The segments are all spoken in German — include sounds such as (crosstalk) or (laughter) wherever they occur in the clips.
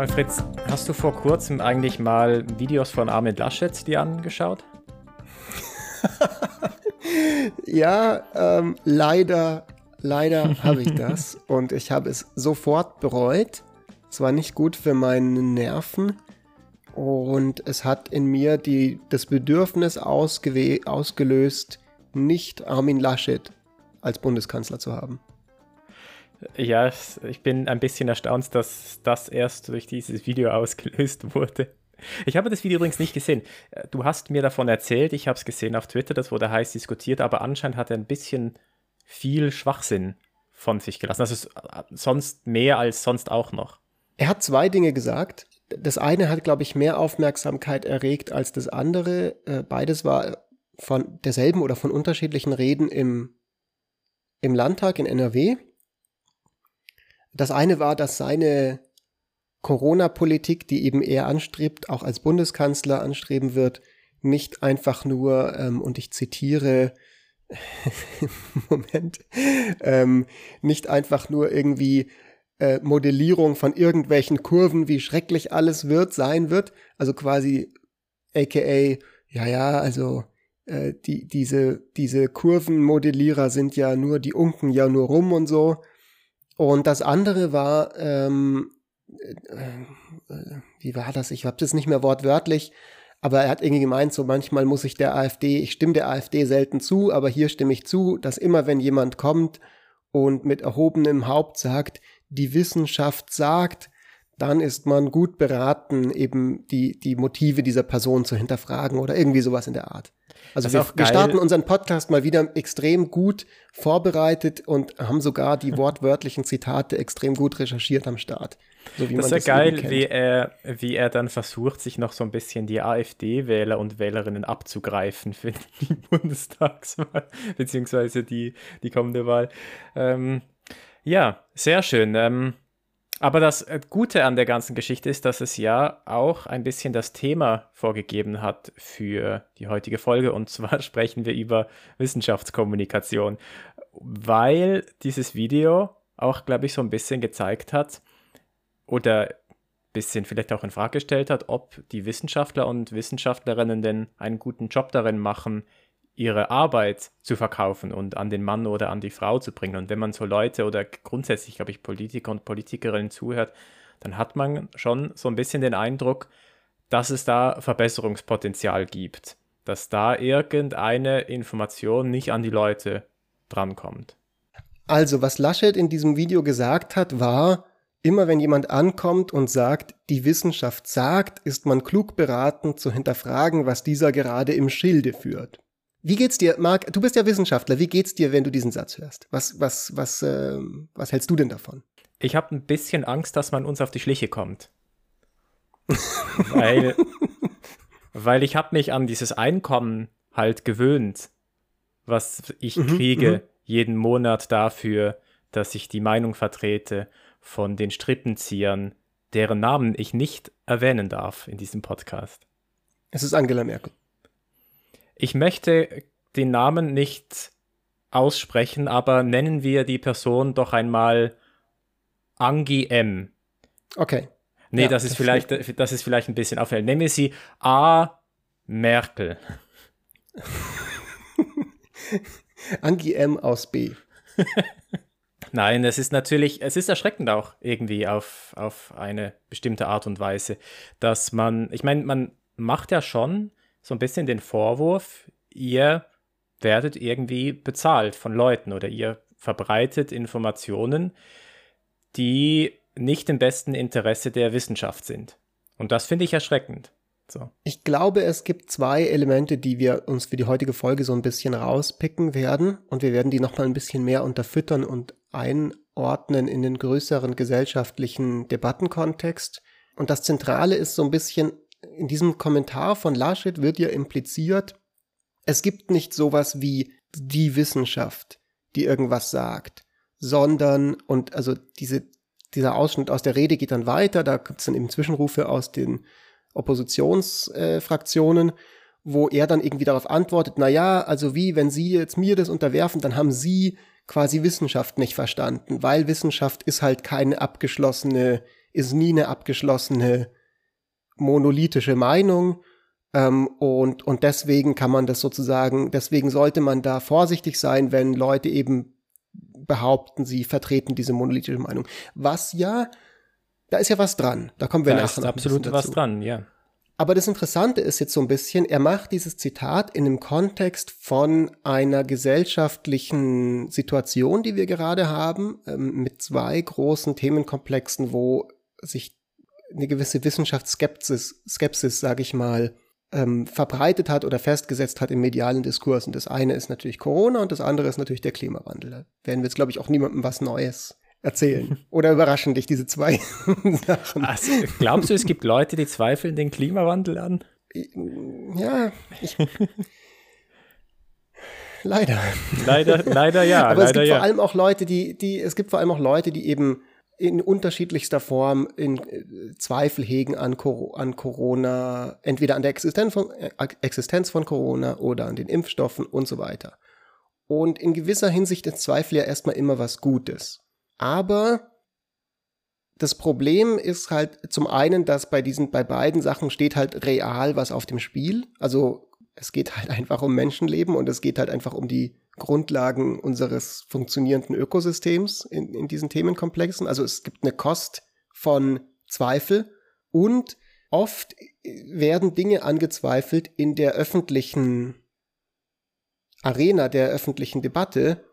mal, Fritz, hast du vor kurzem eigentlich mal Videos von Armin Laschet dir angeschaut? (laughs) ja, ähm, leider, leider (laughs) habe ich das und ich habe es sofort bereut. Es war nicht gut für meine Nerven und es hat in mir die, das Bedürfnis ausgelöst, nicht Armin Laschet als Bundeskanzler zu haben. Ja, ich bin ein bisschen erstaunt, dass das erst durch dieses Video ausgelöst wurde. Ich habe das Video übrigens nicht gesehen. Du hast mir davon erzählt, ich habe es gesehen auf Twitter, das wurde heiß diskutiert, aber anscheinend hat er ein bisschen viel Schwachsinn von sich gelassen. Also sonst mehr als sonst auch noch. Er hat zwei Dinge gesagt. Das eine hat, glaube ich, mehr Aufmerksamkeit erregt als das andere. Äh, beides war von derselben oder von unterschiedlichen Reden im, im Landtag in NRW. Das eine war, dass seine Corona-Politik, die eben er anstrebt, auch als Bundeskanzler anstreben wird, nicht einfach nur, ähm, und ich zitiere, (laughs) Moment, ähm, nicht einfach nur irgendwie äh, Modellierung von irgendwelchen Kurven, wie schrecklich alles wird, sein wird. Also quasi, aka, ja, ja, also äh, die, diese, diese Kurvenmodellierer sind ja nur, die unken ja nur rum und so. Und das andere war, ähm, äh, äh, wie war das? Ich habe das nicht mehr wortwörtlich, aber er hat irgendwie gemeint, so manchmal muss ich der AfD, ich stimme der AfD selten zu, aber hier stimme ich zu, dass immer wenn jemand kommt und mit erhobenem Haupt sagt, die Wissenschaft sagt, dann ist man gut beraten, eben die, die Motive dieser Person zu hinterfragen oder irgendwie sowas in der Art. Also wir, wir, starten unseren Podcast mal wieder extrem gut vorbereitet und haben sogar die (laughs) wortwörtlichen Zitate extrem gut recherchiert am Start. So das ist ja geil, wie er, wie er dann versucht, sich noch so ein bisschen die AfD-Wähler und Wählerinnen abzugreifen für die (laughs) Bundestagswahl, beziehungsweise die, die kommende Wahl. Ähm, ja, sehr schön. Ähm, aber das äh, Gute an der ganzen Geschichte ist, dass es ja auch ein bisschen das Thema vorgegeben hat für die heutige Folge. Und zwar (laughs) sprechen wir über Wissenschaftskommunikation, weil dieses Video auch, glaube ich, so ein bisschen gezeigt hat oder ein bisschen vielleicht auch in Frage gestellt hat, ob die Wissenschaftler und Wissenschaftlerinnen denn einen guten Job darin machen, ihre Arbeit zu verkaufen und an den Mann oder an die Frau zu bringen. Und wenn man so Leute oder grundsätzlich, glaube ich, Politiker und Politikerinnen zuhört, dann hat man schon so ein bisschen den Eindruck, dass es da Verbesserungspotenzial gibt, dass da irgendeine Information nicht an die Leute drankommt. Also, was Laschet in diesem Video gesagt hat, war, immer wenn jemand ankommt und sagt, die Wissenschaft sagt, ist man klug beraten zu hinterfragen, was dieser gerade im Schilde führt. Wie geht's dir, Marc? Du bist ja Wissenschaftler. Wie geht's dir, wenn du diesen Satz hörst? Was, was, was, äh, was hältst du denn davon? Ich habe ein bisschen Angst, dass man uns auf die Schliche kommt. (laughs) weil, weil ich habe mich an dieses Einkommen halt gewöhnt, was ich mhm, kriege mhm. jeden Monat dafür, dass ich die Meinung vertrete von den Strippenziehern, deren Namen ich nicht erwähnen darf in diesem Podcast. Es ist Angela Merkel. Ich möchte den Namen nicht aussprechen, aber nennen wir die Person doch einmal Angi M. Okay. Nee, ja, das, ist das vielleicht, das ist vielleicht ein bisschen auffällig. Nennen wir sie A. Merkel. (laughs) Angi M aus B. (laughs) Nein, es ist natürlich, es ist erschreckend auch irgendwie auf, auf eine bestimmte Art und Weise, dass man, ich meine, man macht ja schon so ein bisschen den Vorwurf, ihr werdet irgendwie bezahlt von Leuten oder ihr verbreitet Informationen, die nicht im besten Interesse der Wissenschaft sind. Und das finde ich erschreckend. So. Ich glaube, es gibt zwei Elemente, die wir uns für die heutige Folge so ein bisschen rauspicken werden. Und wir werden die nochmal ein bisschen mehr unterfüttern und einordnen in den größeren gesellschaftlichen Debattenkontext. Und das Zentrale ist so ein bisschen, in diesem Kommentar von Laschet wird ja impliziert, es gibt nicht sowas wie die Wissenschaft, die irgendwas sagt, sondern, und also diese, dieser Ausschnitt aus der Rede geht dann weiter, da gibt es dann eben Zwischenrufe aus den Oppositionsfraktionen, äh, wo er dann irgendwie darauf antwortet, na ja, also wie, wenn Sie jetzt mir das unterwerfen, dann haben Sie quasi Wissenschaft nicht verstanden, weil Wissenschaft ist halt keine abgeschlossene ist nie eine abgeschlossene monolithische Meinung. Ähm, und, und deswegen kann man das sozusagen, deswegen sollte man da vorsichtig sein, wenn Leute eben behaupten, sie vertreten diese monolithische Meinung. Was ja, da ist ja was dran. Da kommen wir da nachher ist absolut was dran, ja. Aber das Interessante ist jetzt so ein bisschen, er macht dieses Zitat in dem Kontext von einer gesellschaftlichen Situation, die wir gerade haben, ähm, mit zwei großen Themenkomplexen, wo sich eine gewisse Wissenschaftsskepsis, Skepsis, sage ich mal, ähm, verbreitet hat oder festgesetzt hat im medialen Diskurs. Und das eine ist natürlich Corona und das andere ist natürlich der Klimawandel. Da werden wir jetzt, glaube ich, auch niemandem was Neues erzählen? (laughs) Oder überraschen dich diese zwei (laughs) Sachen? Also, glaubst du, es gibt Leute, die zweifeln den Klimawandel an? Ja, ich, (laughs) leider. Leider, leider ja. Aber leider es gibt ja. vor allem auch Leute, die, die, es gibt vor allem auch Leute, die eben in unterschiedlichster Form in äh, Zweifel hegen an, an Corona, entweder an der Existenz von, äh, Existenz von Corona oder an den Impfstoffen und so weiter. Und in gewisser Hinsicht ist Zweifel ja erstmal immer was Gutes. Aber das Problem ist halt zum einen, dass bei diesen, bei beiden Sachen steht halt real was auf dem Spiel. Also es geht halt (laughs) einfach um Menschenleben und es geht halt einfach um die Grundlagen unseres funktionierenden Ökosystems in, in diesen Themenkomplexen. Also es gibt eine Kost von Zweifel und oft werden Dinge angezweifelt in der öffentlichen Arena der öffentlichen Debatte,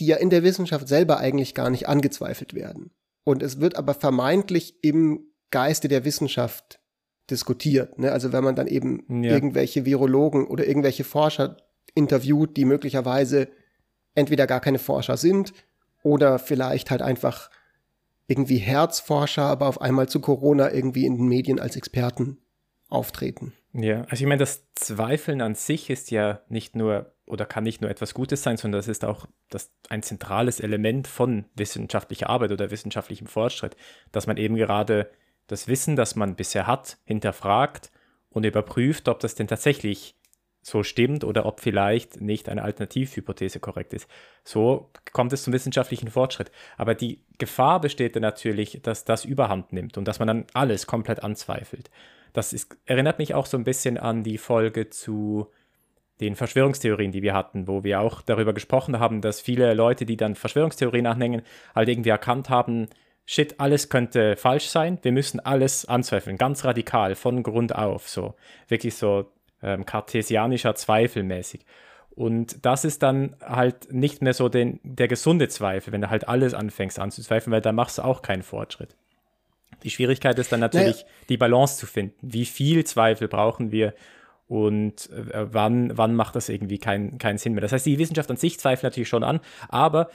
die ja in der Wissenschaft selber eigentlich gar nicht angezweifelt werden. Und es wird aber vermeintlich im Geiste der Wissenschaft diskutiert. Ne? Also wenn man dann eben ja. irgendwelche Virologen oder irgendwelche Forscher interviewt, die möglicherweise entweder gar keine Forscher sind oder vielleicht halt einfach irgendwie Herzforscher, aber auf einmal zu Corona irgendwie in den Medien als Experten auftreten. Ja, also ich meine, das Zweifeln an sich ist ja nicht nur oder kann nicht nur etwas Gutes sein, sondern das ist auch das, ein zentrales Element von wissenschaftlicher Arbeit oder wissenschaftlichem Fortschritt, dass man eben gerade das Wissen, das man bisher hat, hinterfragt und überprüft, ob das denn tatsächlich so stimmt oder ob vielleicht nicht eine Alternativhypothese korrekt ist. So kommt es zum wissenschaftlichen Fortschritt. Aber die Gefahr besteht natürlich, dass das überhand nimmt und dass man dann alles komplett anzweifelt. Das ist, erinnert mich auch so ein bisschen an die Folge zu den Verschwörungstheorien, die wir hatten, wo wir auch darüber gesprochen haben, dass viele Leute, die dann Verschwörungstheorien anhängen, halt irgendwie erkannt haben, shit, alles könnte falsch sein, wir müssen alles anzweifeln, ganz radikal, von Grund auf, so wirklich so ähm, kartesianischer Zweifel mäßig. Und das ist dann halt nicht mehr so den, der gesunde Zweifel, wenn du halt alles anfängst anzuzweifeln, weil da machst du auch keinen Fortschritt. Die Schwierigkeit ist dann natürlich, naja. die Balance zu finden. Wie viel Zweifel brauchen wir und äh, wann, wann macht das irgendwie keinen keinen Sinn mehr. Das heißt, die Wissenschaft an sich zweifelt natürlich schon an, aber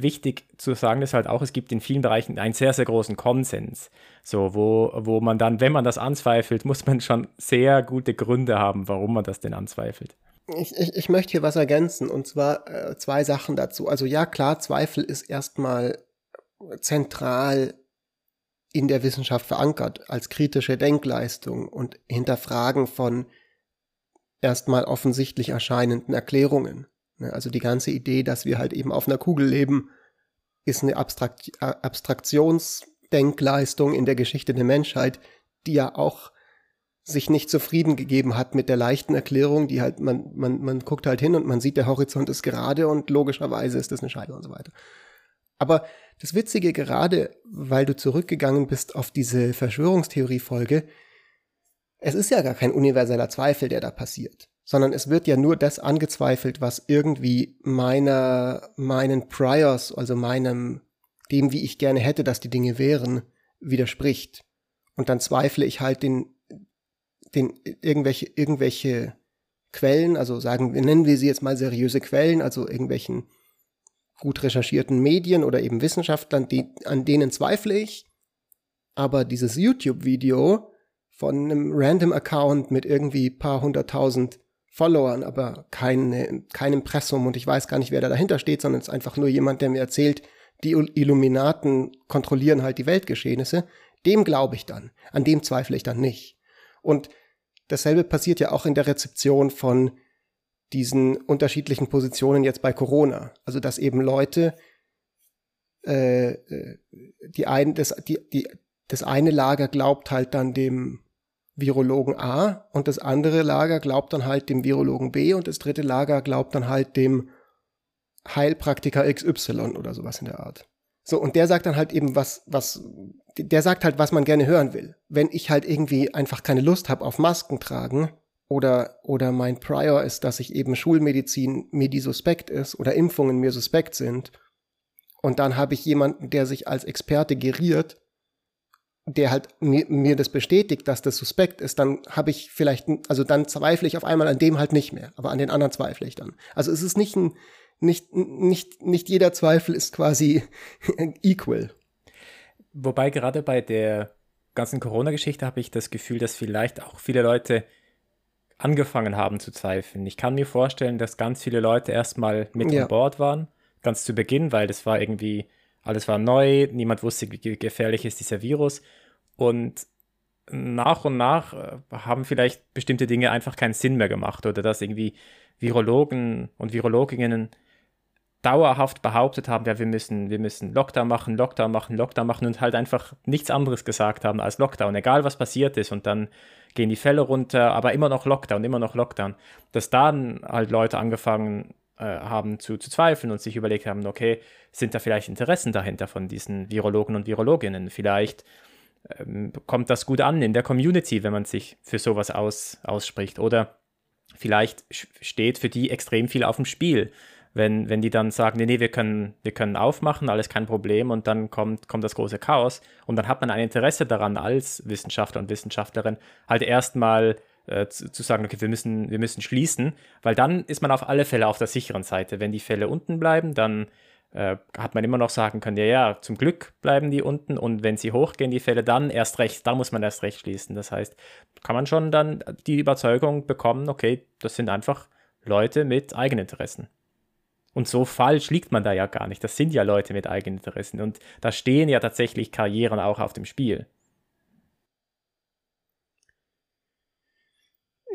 wichtig zu sagen ist halt auch, es gibt in vielen Bereichen einen sehr, sehr großen Konsens. So, wo, wo man dann, wenn man das anzweifelt, muss man schon sehr gute Gründe haben, warum man das denn anzweifelt. Ich, ich, ich möchte hier was ergänzen und zwar äh, zwei Sachen dazu. Also ja, klar, Zweifel ist erstmal zentral in der Wissenschaft verankert als kritische Denkleistung und Hinterfragen von erstmal offensichtlich erscheinenden Erklärungen. Ne, also die ganze Idee, dass wir halt eben auf einer Kugel leben, ist eine Abstrakt Abstraktionsdenkleistung in der Geschichte der Menschheit, die ja auch sich nicht zufrieden gegeben hat mit der leichten Erklärung, die halt, man, man, man guckt halt hin und man sieht, der Horizont ist gerade und logischerweise ist das eine Scheibe und so weiter. Aber das Witzige, gerade weil du zurückgegangen bist auf diese Verschwörungstheorie-Folge, es ist ja gar kein universeller Zweifel, der da passiert, sondern es wird ja nur das angezweifelt, was irgendwie meiner, meinen Priors, also meinem, dem, wie ich gerne hätte, dass die Dinge wären, widerspricht. Und dann zweifle ich halt den, den, irgendwelche, irgendwelche Quellen, also sagen, nennen wir sie jetzt mal seriöse Quellen, also irgendwelchen gut recherchierten Medien oder eben Wissenschaftlern, die, an denen zweifle ich. Aber dieses YouTube-Video von einem random Account mit irgendwie paar hunderttausend Followern, aber kein, kein Impressum und ich weiß gar nicht, wer da dahinter steht, sondern es ist einfach nur jemand, der mir erzählt, die Illuminaten kontrollieren halt die Weltgeschehnisse. Dem glaube ich dann. An dem zweifle ich dann nicht. Und dasselbe passiert ja auch in der Rezeption von diesen unterschiedlichen Positionen jetzt bei Corona. Also dass eben Leute, äh, äh die einen, das, die, die das eine Lager glaubt halt dann dem Virologen A und das andere Lager glaubt dann halt dem Virologen B und das dritte Lager glaubt dann halt dem Heilpraktiker XY oder sowas in der Art. So, und der sagt dann halt eben was, was, der sagt halt, was man gerne hören will. Wenn ich halt irgendwie einfach keine Lust habe auf Masken tragen oder, oder mein Prior ist, dass ich eben Schulmedizin mir die suspekt ist oder Impfungen mir suspekt sind und dann habe ich jemanden, der sich als Experte geriert, der halt mir, mir das bestätigt, dass das suspekt ist, dann habe ich vielleicht, also dann zweifle ich auf einmal an dem halt nicht mehr, aber an den anderen zweifle ich dann. Also es ist nicht ein, nicht, nicht, nicht jeder Zweifel ist quasi (laughs) equal. Wobei gerade bei der ganzen Corona-Geschichte habe ich das Gefühl, dass vielleicht auch viele Leute angefangen haben zu zweifeln. Ich kann mir vorstellen, dass ganz viele Leute erstmal mit ja. an Bord waren, ganz zu Beginn, weil das war irgendwie, alles war neu, niemand wusste, wie gefährlich ist dieser Virus. Und nach und nach äh, haben vielleicht bestimmte Dinge einfach keinen Sinn mehr gemacht oder dass irgendwie Virologen und Virologinnen dauerhaft behauptet haben, ja, wir müssen, wir müssen Lockdown machen, Lockdown machen, Lockdown machen und halt einfach nichts anderes gesagt haben als Lockdown, egal was passiert ist und dann gehen die Fälle runter, aber immer noch Lockdown, immer noch Lockdown. Dass dann halt Leute angefangen äh, haben zu, zu zweifeln und sich überlegt haben, okay, sind da vielleicht Interessen dahinter von diesen Virologen und Virologinnen? Vielleicht ähm, kommt das gut an in der Community, wenn man sich für sowas aus, ausspricht. Oder vielleicht steht für die extrem viel auf dem Spiel wenn, wenn die dann sagen, nee, nee, wir können, wir können aufmachen, alles kein Problem und dann kommt, kommt das große Chaos und dann hat man ein Interesse daran als Wissenschaftler und Wissenschaftlerin halt erstmal äh, zu, zu, sagen, okay, wir müssen, wir müssen schließen, weil dann ist man auf alle Fälle auf der sicheren Seite. Wenn die Fälle unten bleiben, dann äh, hat man immer noch sagen können, ja, ja, zum Glück bleiben die unten und wenn sie hochgehen, die Fälle, dann erst recht, da muss man erst recht schließen. Das heißt, kann man schon dann die Überzeugung bekommen, okay, das sind einfach Leute mit Eigeninteressen. Und so falsch liegt man da ja gar nicht. Das sind ja Leute mit Eigeninteressen und da stehen ja tatsächlich Karrieren auch auf dem Spiel.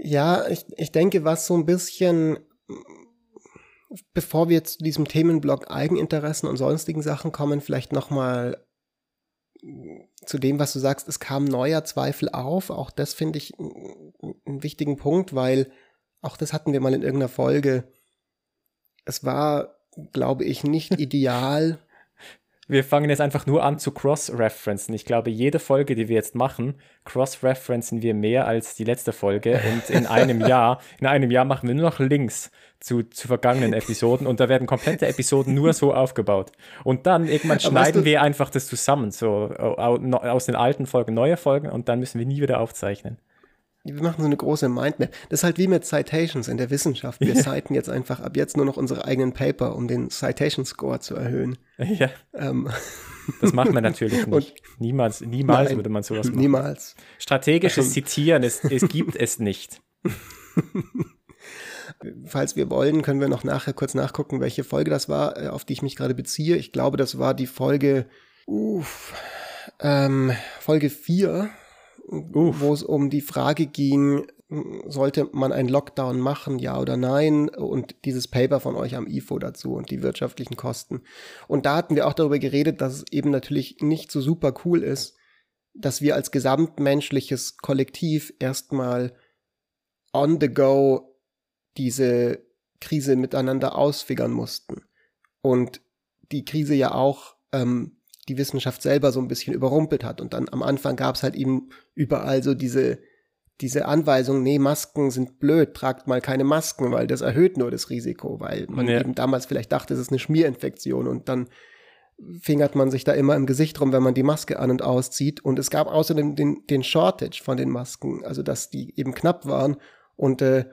Ja, ich, ich denke, was so ein bisschen, bevor wir zu diesem Themenblock Eigeninteressen und sonstigen Sachen kommen, vielleicht nochmal zu dem, was du sagst, es kam neuer Zweifel auf. Auch das finde ich einen wichtigen Punkt, weil auch das hatten wir mal in irgendeiner Folge es war, glaube ich, nicht (laughs) ideal. Wir fangen jetzt einfach nur an zu cross-referencen. Ich glaube, jede Folge, die wir jetzt machen, cross-referencen wir mehr als die letzte Folge. Und in (laughs) einem Jahr, in einem Jahr machen wir nur noch Links zu, zu vergangenen Episoden und da werden komplette Episoden nur so aufgebaut. Und dann irgendwann schneiden wir einfach das zusammen, so aus den alten Folgen neue Folgen und dann müssen wir nie wieder aufzeichnen wir machen so eine große Mindmap. Das ist halt wie mit Citations in der Wissenschaft. Wir citen jetzt einfach ab jetzt nur noch unsere eigenen Paper, um den Citation Score zu erhöhen. (laughs) Ja. Ähm. Das macht man natürlich (laughs) nicht. Und niemals, niemals nein, würde man sowas machen. Niemals. Strategisches ähm. Zitieren, es, es gibt es nicht. (laughs) Falls wir wollen, können wir noch nachher kurz nachgucken, welche Folge das war, äh, auf die ich mich gerade beziehe. Ich glaube, das war die Folge, uff, ähm, Folge 4 wo es um die Frage ging, sollte man einen Lockdown machen, ja oder nein? Und dieses Paper von euch am IFO dazu und die wirtschaftlichen Kosten. Und da hatten wir auch darüber geredet, dass es eben natürlich nicht so super cool ist, dass wir als gesamtmenschliches Kollektiv erstmal on the go diese Krise miteinander ausfigern mussten. Und die Krise ja auch ähm, die Wissenschaft selber so ein bisschen überrumpelt hat. Und dann am Anfang gab es halt eben überall so diese, diese Anweisung, nee, Masken sind blöd, tragt mal keine Masken, weil das erhöht nur das Risiko, weil man ja. eben damals vielleicht dachte, es ist eine Schmierinfektion und dann fingert man sich da immer im Gesicht rum, wenn man die Maske an und auszieht. Und es gab außerdem den, den Shortage von den Masken, also dass die eben knapp waren und äh,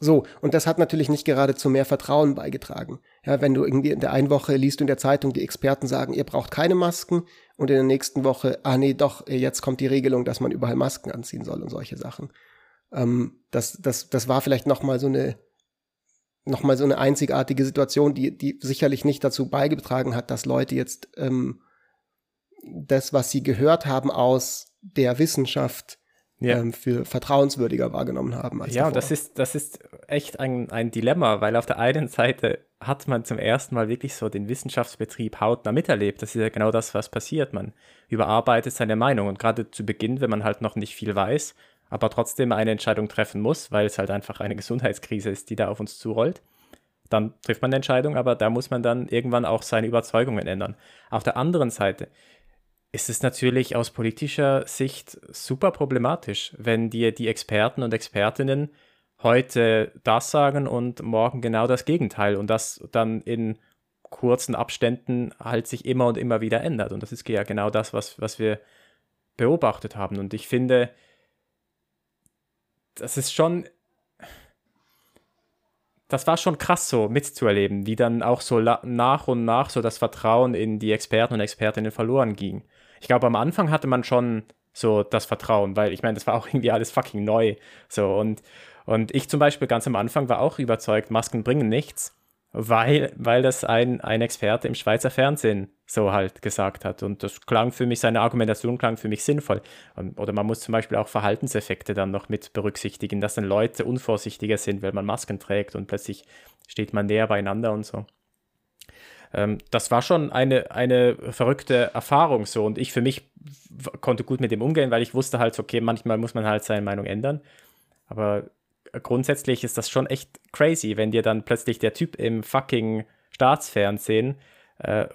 so, und das hat natürlich nicht gerade zu mehr Vertrauen beigetragen. Ja, wenn du irgendwie in der einen Woche liest du in der Zeitung, die Experten sagen, ihr braucht keine Masken und in der nächsten Woche, ah nee, doch, jetzt kommt die Regelung, dass man überall Masken anziehen soll und solche Sachen. Ähm, das, das, das war vielleicht nochmal so eine, nochmal so eine einzigartige Situation, die, die sicherlich nicht dazu beigetragen hat, dass Leute jetzt ähm, das, was sie gehört haben aus der Wissenschaft, ja. ähm, für vertrauenswürdiger wahrgenommen haben. Als ja, davor. das ist, das ist echt ein, ein Dilemma, weil auf der einen Seite hat man zum ersten Mal wirklich so den Wissenschaftsbetrieb hautnah miterlebt. Das ist ja genau das, was passiert. Man überarbeitet seine Meinung und gerade zu Beginn, wenn man halt noch nicht viel weiß, aber trotzdem eine Entscheidung treffen muss, weil es halt einfach eine Gesundheitskrise ist, die da auf uns zurollt, dann trifft man eine Entscheidung, aber da muss man dann irgendwann auch seine Überzeugungen ändern. Auf der anderen Seite ist es natürlich aus politischer Sicht super problematisch, wenn dir die Experten und Expertinnen heute das sagen und morgen genau das Gegenteil und das dann in kurzen Abständen halt sich immer und immer wieder ändert. Und das ist ja genau das, was, was wir beobachtet haben. Und ich finde, das ist schon, das war schon krass so mitzuerleben, wie dann auch so nach und nach so das Vertrauen in die Experten und Expertinnen verloren ging ich glaube, am Anfang hatte man schon so das Vertrauen, weil ich meine, das war auch (laughs) irgendwie alles fucking neu. So und, und ich zum Beispiel ganz am Anfang war auch überzeugt, Masken bringen nichts, weil, weil das ein, ein Experte im Schweizer Fernsehen so halt gesagt hat. Und das klang für mich, seine Argumentation klang für mich sinnvoll. Oder man muss zum Beispiel auch Verhaltenseffekte dann noch mit berücksichtigen, dass dann Leute unvorsichtiger sind, weil man Masken trägt und plötzlich steht man näher beieinander und so ähm, das war schon eine, eine verrückte Erfahrung so. Und ich für mich konnte gut mit dem umgehen, weil ich wusste halt, okay, manchmal muss man halt seine Meinung ändern. Aber grundsätzlich ist das schon echt crazy, wenn dir dann plötzlich der Typ im fucking Staatsfernsehen äh,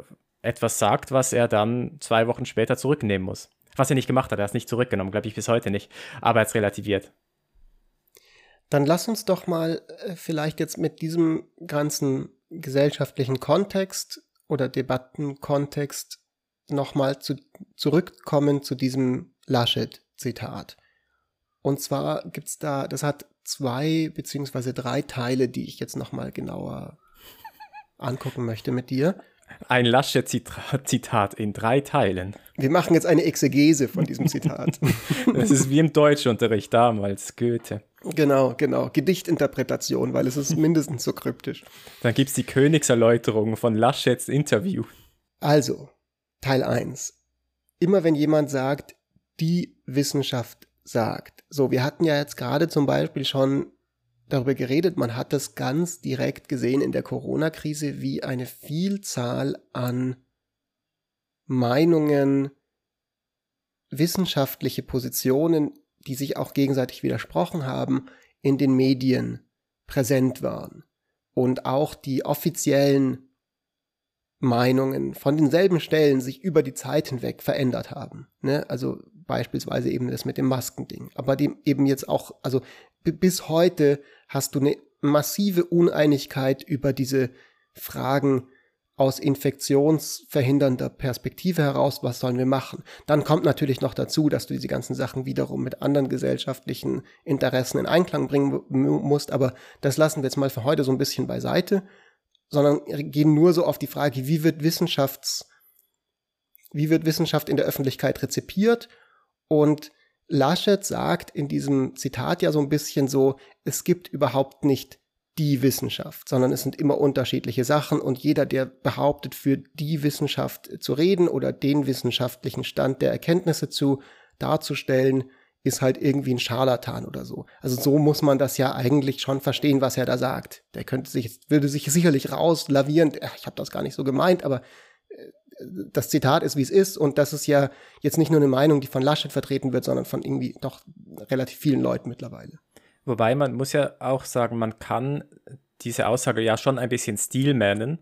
etwas sagt, was er dann zwei Wochen später zurücknehmen muss. Was er nicht gemacht hat, er hat es nicht zurückgenommen, glaube ich bis heute nicht. Aber er hat es relativiert. Dann lass uns doch mal äh, vielleicht jetzt mit diesem ganzen gesellschaftlichen Kontext oder Debattenkontext nochmal zu, zurückkommen zu diesem Laschet-Zitat. Und zwar gibt's da, das hat zwei beziehungsweise drei Teile, die ich jetzt nochmal genauer angucken möchte mit dir. Ein Laschet-Zitat in drei Teilen. Wir machen jetzt eine Exegese von diesem Zitat. (laughs) das ist wie im Deutschunterricht damals, Goethe. Genau, genau. Gedichtinterpretation, weil es ist mindestens so kryptisch. Dann gibt es die Königserläuterung von Laschets Interview. Also, Teil 1. Immer wenn jemand sagt, die Wissenschaft sagt. So, wir hatten ja jetzt gerade zum Beispiel schon darüber geredet, man hat das ganz direkt gesehen in der Corona-Krise, wie eine Vielzahl an Meinungen, wissenschaftliche Positionen die sich auch gegenseitig widersprochen haben, in den Medien präsent waren. Und auch die offiziellen Meinungen von denselben Stellen sich über die Zeit hinweg verändert haben. Ne? Also beispielsweise eben das mit dem Maskending. Aber dem eben jetzt auch, also bis heute hast du eine massive Uneinigkeit über diese Fragen aus infektionsverhindernder Perspektive heraus, was sollen wir machen? Dann kommt natürlich noch dazu, dass du diese ganzen Sachen wiederum mit anderen gesellschaftlichen Interessen in Einklang bringen musst, aber das lassen wir jetzt mal für heute so ein bisschen beiseite, sondern gehen nur so auf die Frage, wie wird Wissenschafts, wie wird Wissenschaft in der Öffentlichkeit rezipiert? Und Laschet sagt in diesem Zitat ja so ein bisschen so, es gibt überhaupt nicht die Wissenschaft, sondern es sind immer unterschiedliche Sachen und jeder, der behauptet, für die Wissenschaft zu reden oder den wissenschaftlichen Stand der Erkenntnisse zu darzustellen, ist halt irgendwie ein Scharlatan oder so. Also so muss man das ja eigentlich schon verstehen, was er da sagt. Der könnte sich, würde sich sicherlich rauslavieren, ich habe das gar nicht so gemeint, aber das Zitat ist, wie es ist und das ist ja jetzt nicht nur eine Meinung, die von Laschet vertreten wird, sondern von irgendwie doch relativ vielen Leuten mittlerweile. Wobei man muss ja auch sagen, man kann diese Aussage ja schon ein bisschen stilmannen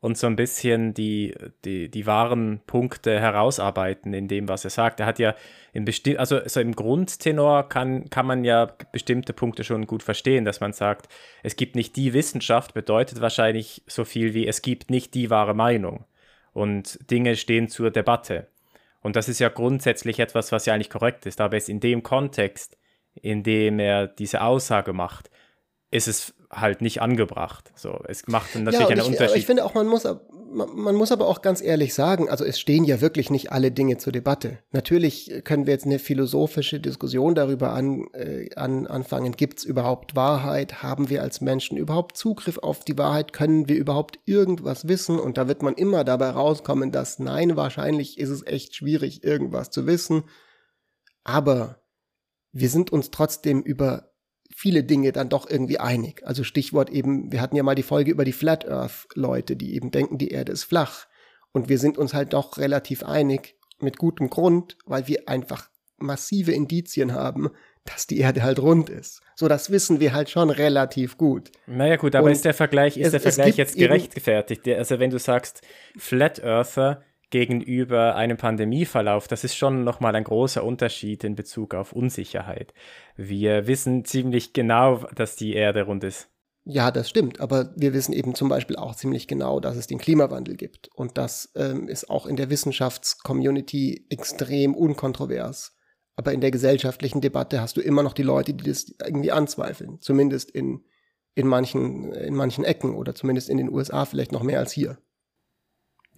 und so ein bisschen die, die, die wahren Punkte herausarbeiten in dem, was er sagt. Er hat ja in bestimmten, also so im Grundtenor kann, kann man ja bestimmte Punkte schon gut verstehen, dass man sagt, es gibt nicht die Wissenschaft, bedeutet wahrscheinlich so viel wie es gibt nicht die wahre Meinung. Und Dinge stehen zur Debatte. Und das ist ja grundsätzlich etwas, was ja eigentlich korrekt ist. Aber es in dem Kontext indem er diese Aussage macht, ist es halt nicht angebracht. So, es macht natürlich ja, einen ich, Unterschied. Ich finde auch, man muss, man muss aber auch ganz ehrlich sagen, also es stehen ja wirklich nicht alle Dinge zur Debatte. Natürlich können wir jetzt eine philosophische Diskussion darüber an, äh, an, anfangen. Gibt es überhaupt Wahrheit? Haben wir als Menschen überhaupt Zugriff auf die Wahrheit? Können wir überhaupt irgendwas wissen? Und da wird man immer dabei rauskommen, dass nein, wahrscheinlich ist es echt schwierig, irgendwas zu wissen. Aber wir sind uns trotzdem über viele Dinge dann doch irgendwie einig. Also Stichwort eben, wir hatten ja mal die Folge über die Flat Earth Leute, die eben denken, die Erde ist flach. Und wir sind uns halt doch relativ einig, mit gutem Grund, weil wir einfach massive Indizien haben, dass die Erde halt rund ist. So, das wissen wir halt schon relativ gut. Naja, gut, aber Und ist der Vergleich, ist es, der Vergleich jetzt gerechtfertigt? Also, wenn du sagst, Flat Earther gegenüber einem Pandemieverlauf, das ist schon nochmal ein großer Unterschied in Bezug auf Unsicherheit. Wir wissen ziemlich genau, dass die Erde rund ist. Ja, das stimmt, aber wir wissen eben zum Beispiel auch ziemlich genau, dass es den Klimawandel gibt. Und das ähm, ist auch in der Wissenschaftscommunity extrem unkontrovers. Aber in der gesellschaftlichen Debatte hast du immer noch die Leute, die das irgendwie anzweifeln. Zumindest in, in, manchen, in manchen Ecken oder zumindest in den USA vielleicht noch mehr als hier.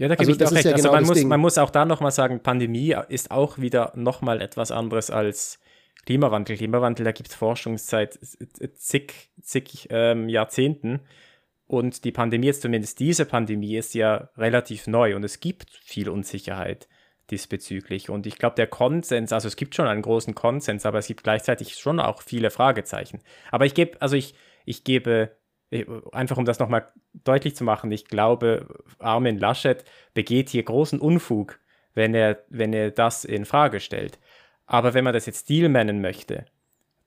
Ja, da gebe also, ich dir recht. Ja also genau man, muss, man muss auch da nochmal sagen, Pandemie ist auch wieder nochmal etwas anderes als Klimawandel. Klimawandel, da gibt es Forschung seit zig, zig ähm, Jahrzehnten. Und die Pandemie, jetzt zumindest diese Pandemie, ist ja relativ neu und es gibt viel Unsicherheit diesbezüglich. Und ich glaube, der Konsens, also es gibt schon einen großen Konsens, aber es gibt gleichzeitig schon auch viele Fragezeichen. Aber ich gebe, also ich, ich gebe, einfach um das nochmal deutlich zu machen, ich glaube, Armin Laschet begeht hier großen Unfug, wenn er, wenn er das in Frage stellt. Aber wenn man das jetzt Stil nennen möchte,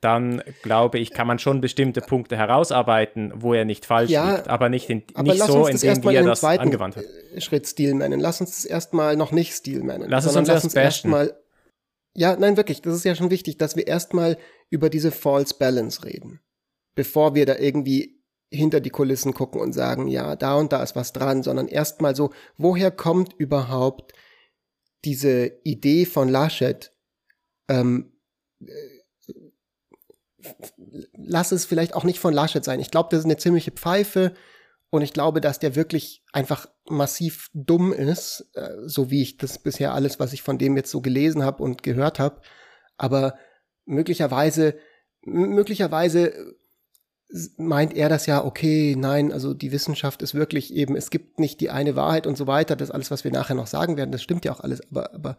dann glaube ich, kann man schon bestimmte Punkte herausarbeiten, wo er nicht falsch ja, liegt, aber nicht, in, aber nicht so, indem wie er das angewandt hat. Schritt Stil nennen. Lass uns das erstmal noch nicht Stil nennen. Lass uns, lass uns erstmal. Ja, nein, wirklich, das ist ja schon wichtig, dass wir erstmal über diese False Balance reden. Bevor wir da irgendwie hinter die Kulissen gucken und sagen, ja, da und da ist was dran, sondern erstmal so, woher kommt überhaupt diese Idee von Laschet, ähm, lass es vielleicht auch nicht von Laschet sein. Ich glaube, das ist eine ziemliche Pfeife und ich glaube, dass der wirklich einfach massiv dumm ist, äh, so wie ich das bisher alles, was ich von dem jetzt so gelesen habe und gehört habe. Aber möglicherweise, möglicherweise meint er das ja, okay, nein, also die Wissenschaft ist wirklich eben, es gibt nicht die eine Wahrheit und so weiter, das alles, was wir nachher noch sagen werden, das stimmt ja auch alles, aber, aber,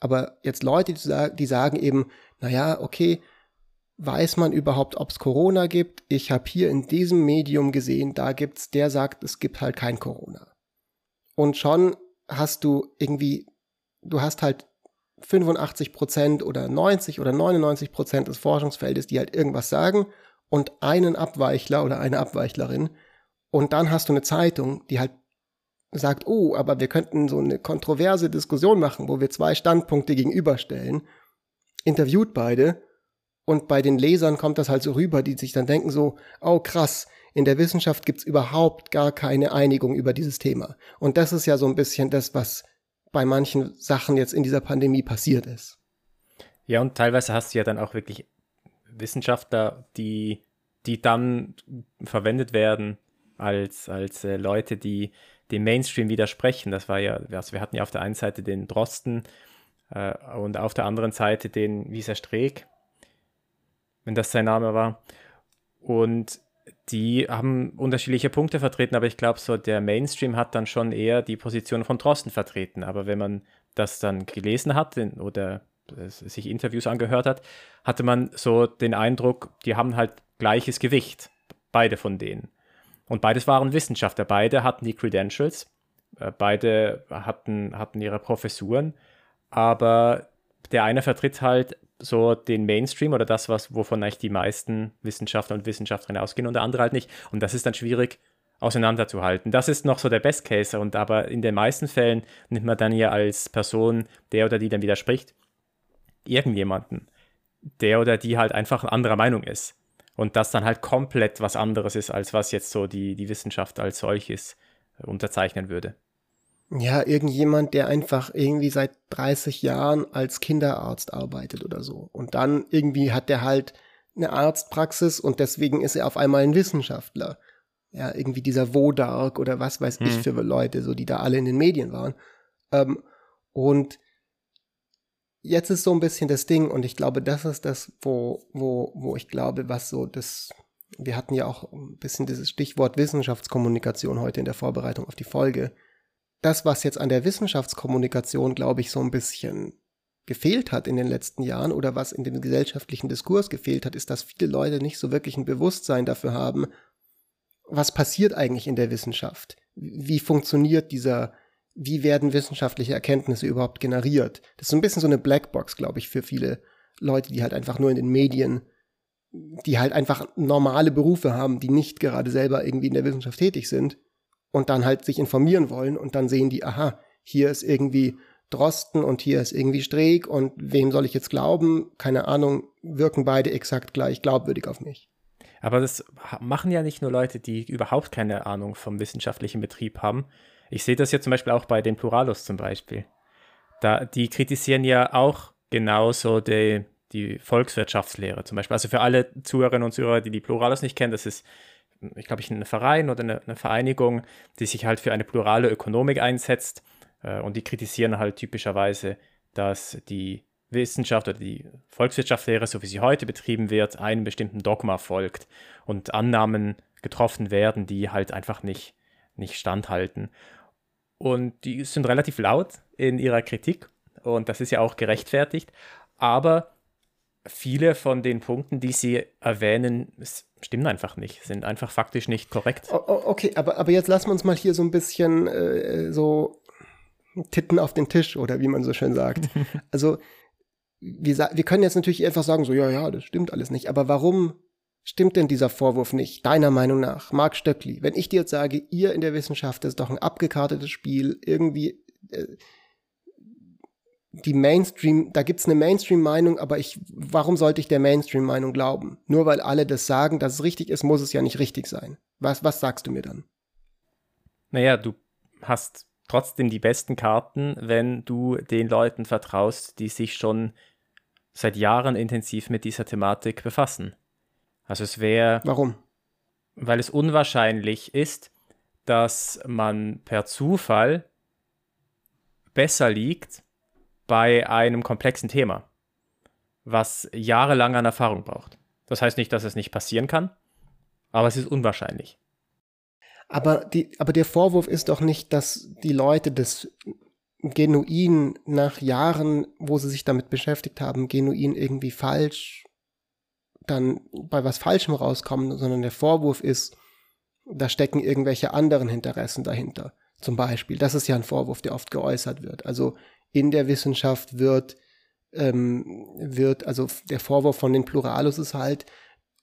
aber jetzt Leute, die sagen, eben, naja, okay, weiß man überhaupt, ob es Corona gibt? Ich habe hier in diesem Medium gesehen, da gibt's, der sagt, es gibt halt kein Corona. Und schon hast du irgendwie, du hast halt 85 Prozent oder 90 oder 99 Prozent des Forschungsfeldes, die halt irgendwas sagen und einen Abweichler oder eine Abweichlerin. Und dann hast du eine Zeitung, die halt sagt, oh, aber wir könnten so eine kontroverse Diskussion machen, wo wir zwei Standpunkte gegenüberstellen, interviewt beide und bei den Lesern kommt das halt so rüber, die sich dann denken so, oh krass, in der Wissenschaft gibt's überhaupt gar keine Einigung über dieses Thema. Und das ist ja so ein bisschen das, was bei manchen Sachen jetzt in dieser Pandemie passiert ist. Ja, und teilweise hast du ja dann auch wirklich Wissenschaftler, die, die dann verwendet werden als, als äh, Leute, die dem Mainstream widersprechen. Das war ja, also wir hatten ja auf der einen Seite den Drosten äh, und auf der anderen Seite den Wieser Streeck wenn das sein Name war. Und die haben unterschiedliche Punkte vertreten, aber ich glaube, so der Mainstream hat dann schon eher die Position von Drosten vertreten. Aber wenn man das dann gelesen hat oder sich Interviews angehört hat, hatte man so den Eindruck, die haben halt gleiches Gewicht, beide von denen. Und beides waren Wissenschaftler, beide hatten die Credentials, äh, beide hatten, hatten ihre Professuren, aber der eine vertritt halt so den Mainstream oder das, was, wovon eigentlich die meisten Wissenschaftler und Wissenschaftlerinnen ausgehen und der andere halt nicht. Und das ist dann schwierig auseinanderzuhalten. Das ist noch so der Best Case und aber in den meisten Fällen nimmt man dann ja als Person, der oder die dann widerspricht, irgendjemanden, der oder die halt einfach anderer Meinung ist. Und das dann halt komplett was anderes ist, als was jetzt so die, die Wissenschaft als solches unterzeichnen würde. Ja, irgendjemand, der einfach irgendwie seit 30 Jahren als Kinderarzt arbeitet oder so. Und dann irgendwie hat der halt eine Arztpraxis und deswegen ist er auf einmal ein Wissenschaftler. Ja, irgendwie dieser Wodark oder was weiß mhm. ich für Leute, so die da alle in den Medien waren. Ähm, und jetzt ist so ein bisschen das Ding, und ich glaube, das ist das, wo, wo, wo ich glaube, was so das, wir hatten ja auch ein bisschen dieses Stichwort Wissenschaftskommunikation heute in der Vorbereitung auf die Folge das, was jetzt an der Wissenschaftskommunikation, glaube ich, so ein bisschen gefehlt hat in den letzten Jahren oder was in dem gesellschaftlichen Diskurs gefehlt hat, ist, dass viele Leute nicht so wirklich ein Bewusstsein dafür haben, was passiert eigentlich in der Wissenschaft? Wie funktioniert dieser, wie werden wissenschaftliche Erkenntnisse überhaupt generiert? Das ist so ein bisschen so eine Blackbox, glaube ich, für viele Leute, die halt einfach nur in den Medien, die halt einfach normale Berufe haben, die nicht gerade selber irgendwie in der Wissenschaft tätig sind und dann halt sich informieren wollen und dann sehen die, aha, hier ist irgendwie Drosten und hier ist irgendwie Streeck und wem soll ich jetzt glauben? Keine Ahnung, wirken beide exakt gleich glaubwürdig auf mich. Aber das machen ja nicht nur Leute, die überhaupt keine Ahnung vom wissenschaftlichen Betrieb haben. Ich sehe das ja zum Beispiel auch bei den Pluralos zum Beispiel. Da, die kritisieren ja auch genauso die, die Volkswirtschaftslehre zum Beispiel. Also für alle Zuhörerinnen und Zuhörer, die die Pluralos nicht kennen, das ist, ich glaube, ein Verein oder eine, eine Vereinigung, die sich halt für eine plurale Ökonomik einsetzt äh, und die kritisieren halt typischerweise, dass die Wissenschaft oder die Volkswirtschaftslehre, so wie sie heute betrieben wird, einem bestimmten Dogma folgt und Annahmen getroffen werden, die halt einfach nicht, nicht standhalten. Und die sind relativ laut in ihrer Kritik und das ist ja auch gerechtfertigt, aber viele von den Punkten, die sie erwähnen, stimmen einfach nicht, sind einfach faktisch nicht korrekt. Okay, aber, aber jetzt lassen wir uns mal hier so ein bisschen äh, so Titten auf den Tisch oder wie man so schön sagt. (laughs) Also wir, wir können jetzt natürlich einfach sagen, so, ja, ja, das stimmt alles nicht. Aber warum stimmt denn dieser Vorwurf nicht, deiner Meinung nach, Marc Stöckli? Wenn ich dir jetzt sage, ihr in der Wissenschaft, ist doch ein abgekartetes Spiel, irgendwie äh, die Mainstream, da gibt's eine Mainstream-Meinung, aber ich, warum sollte ich der Mainstream-Meinung glauben? Nur weil alle das sagen, dass es richtig ist, muss es ja nicht richtig sein. Was, was sagst du mir dann? Naja, du hast trotzdem die besten Karten, wenn du den Leuten vertraust, die sich schon seit Jahren intensiv mit dieser Thematik befassen. Also es wäre. Warum? Weil es unwahrscheinlich ist, dass man per Zufall besser liegt bei einem komplexen Thema, was jahrelang an Erfahrung braucht. Das heißt nicht, dass es nicht passieren kann, aber es ist unwahrscheinlich. Aber, die, aber der Vorwurf ist doch nicht, dass die Leute das genuin nach Jahren, wo sie sich damit beschäftigt haben, genuin irgendwie falsch dann bei was Falschem rauskommen, sondern der Vorwurf ist, da stecken irgendwelche anderen Interessen dahinter. Zum Beispiel, das ist ja ein Vorwurf, der oft geäußert wird. Also in der Wissenschaft wird, ähm, wird, also der Vorwurf von den Pluralus ist halt,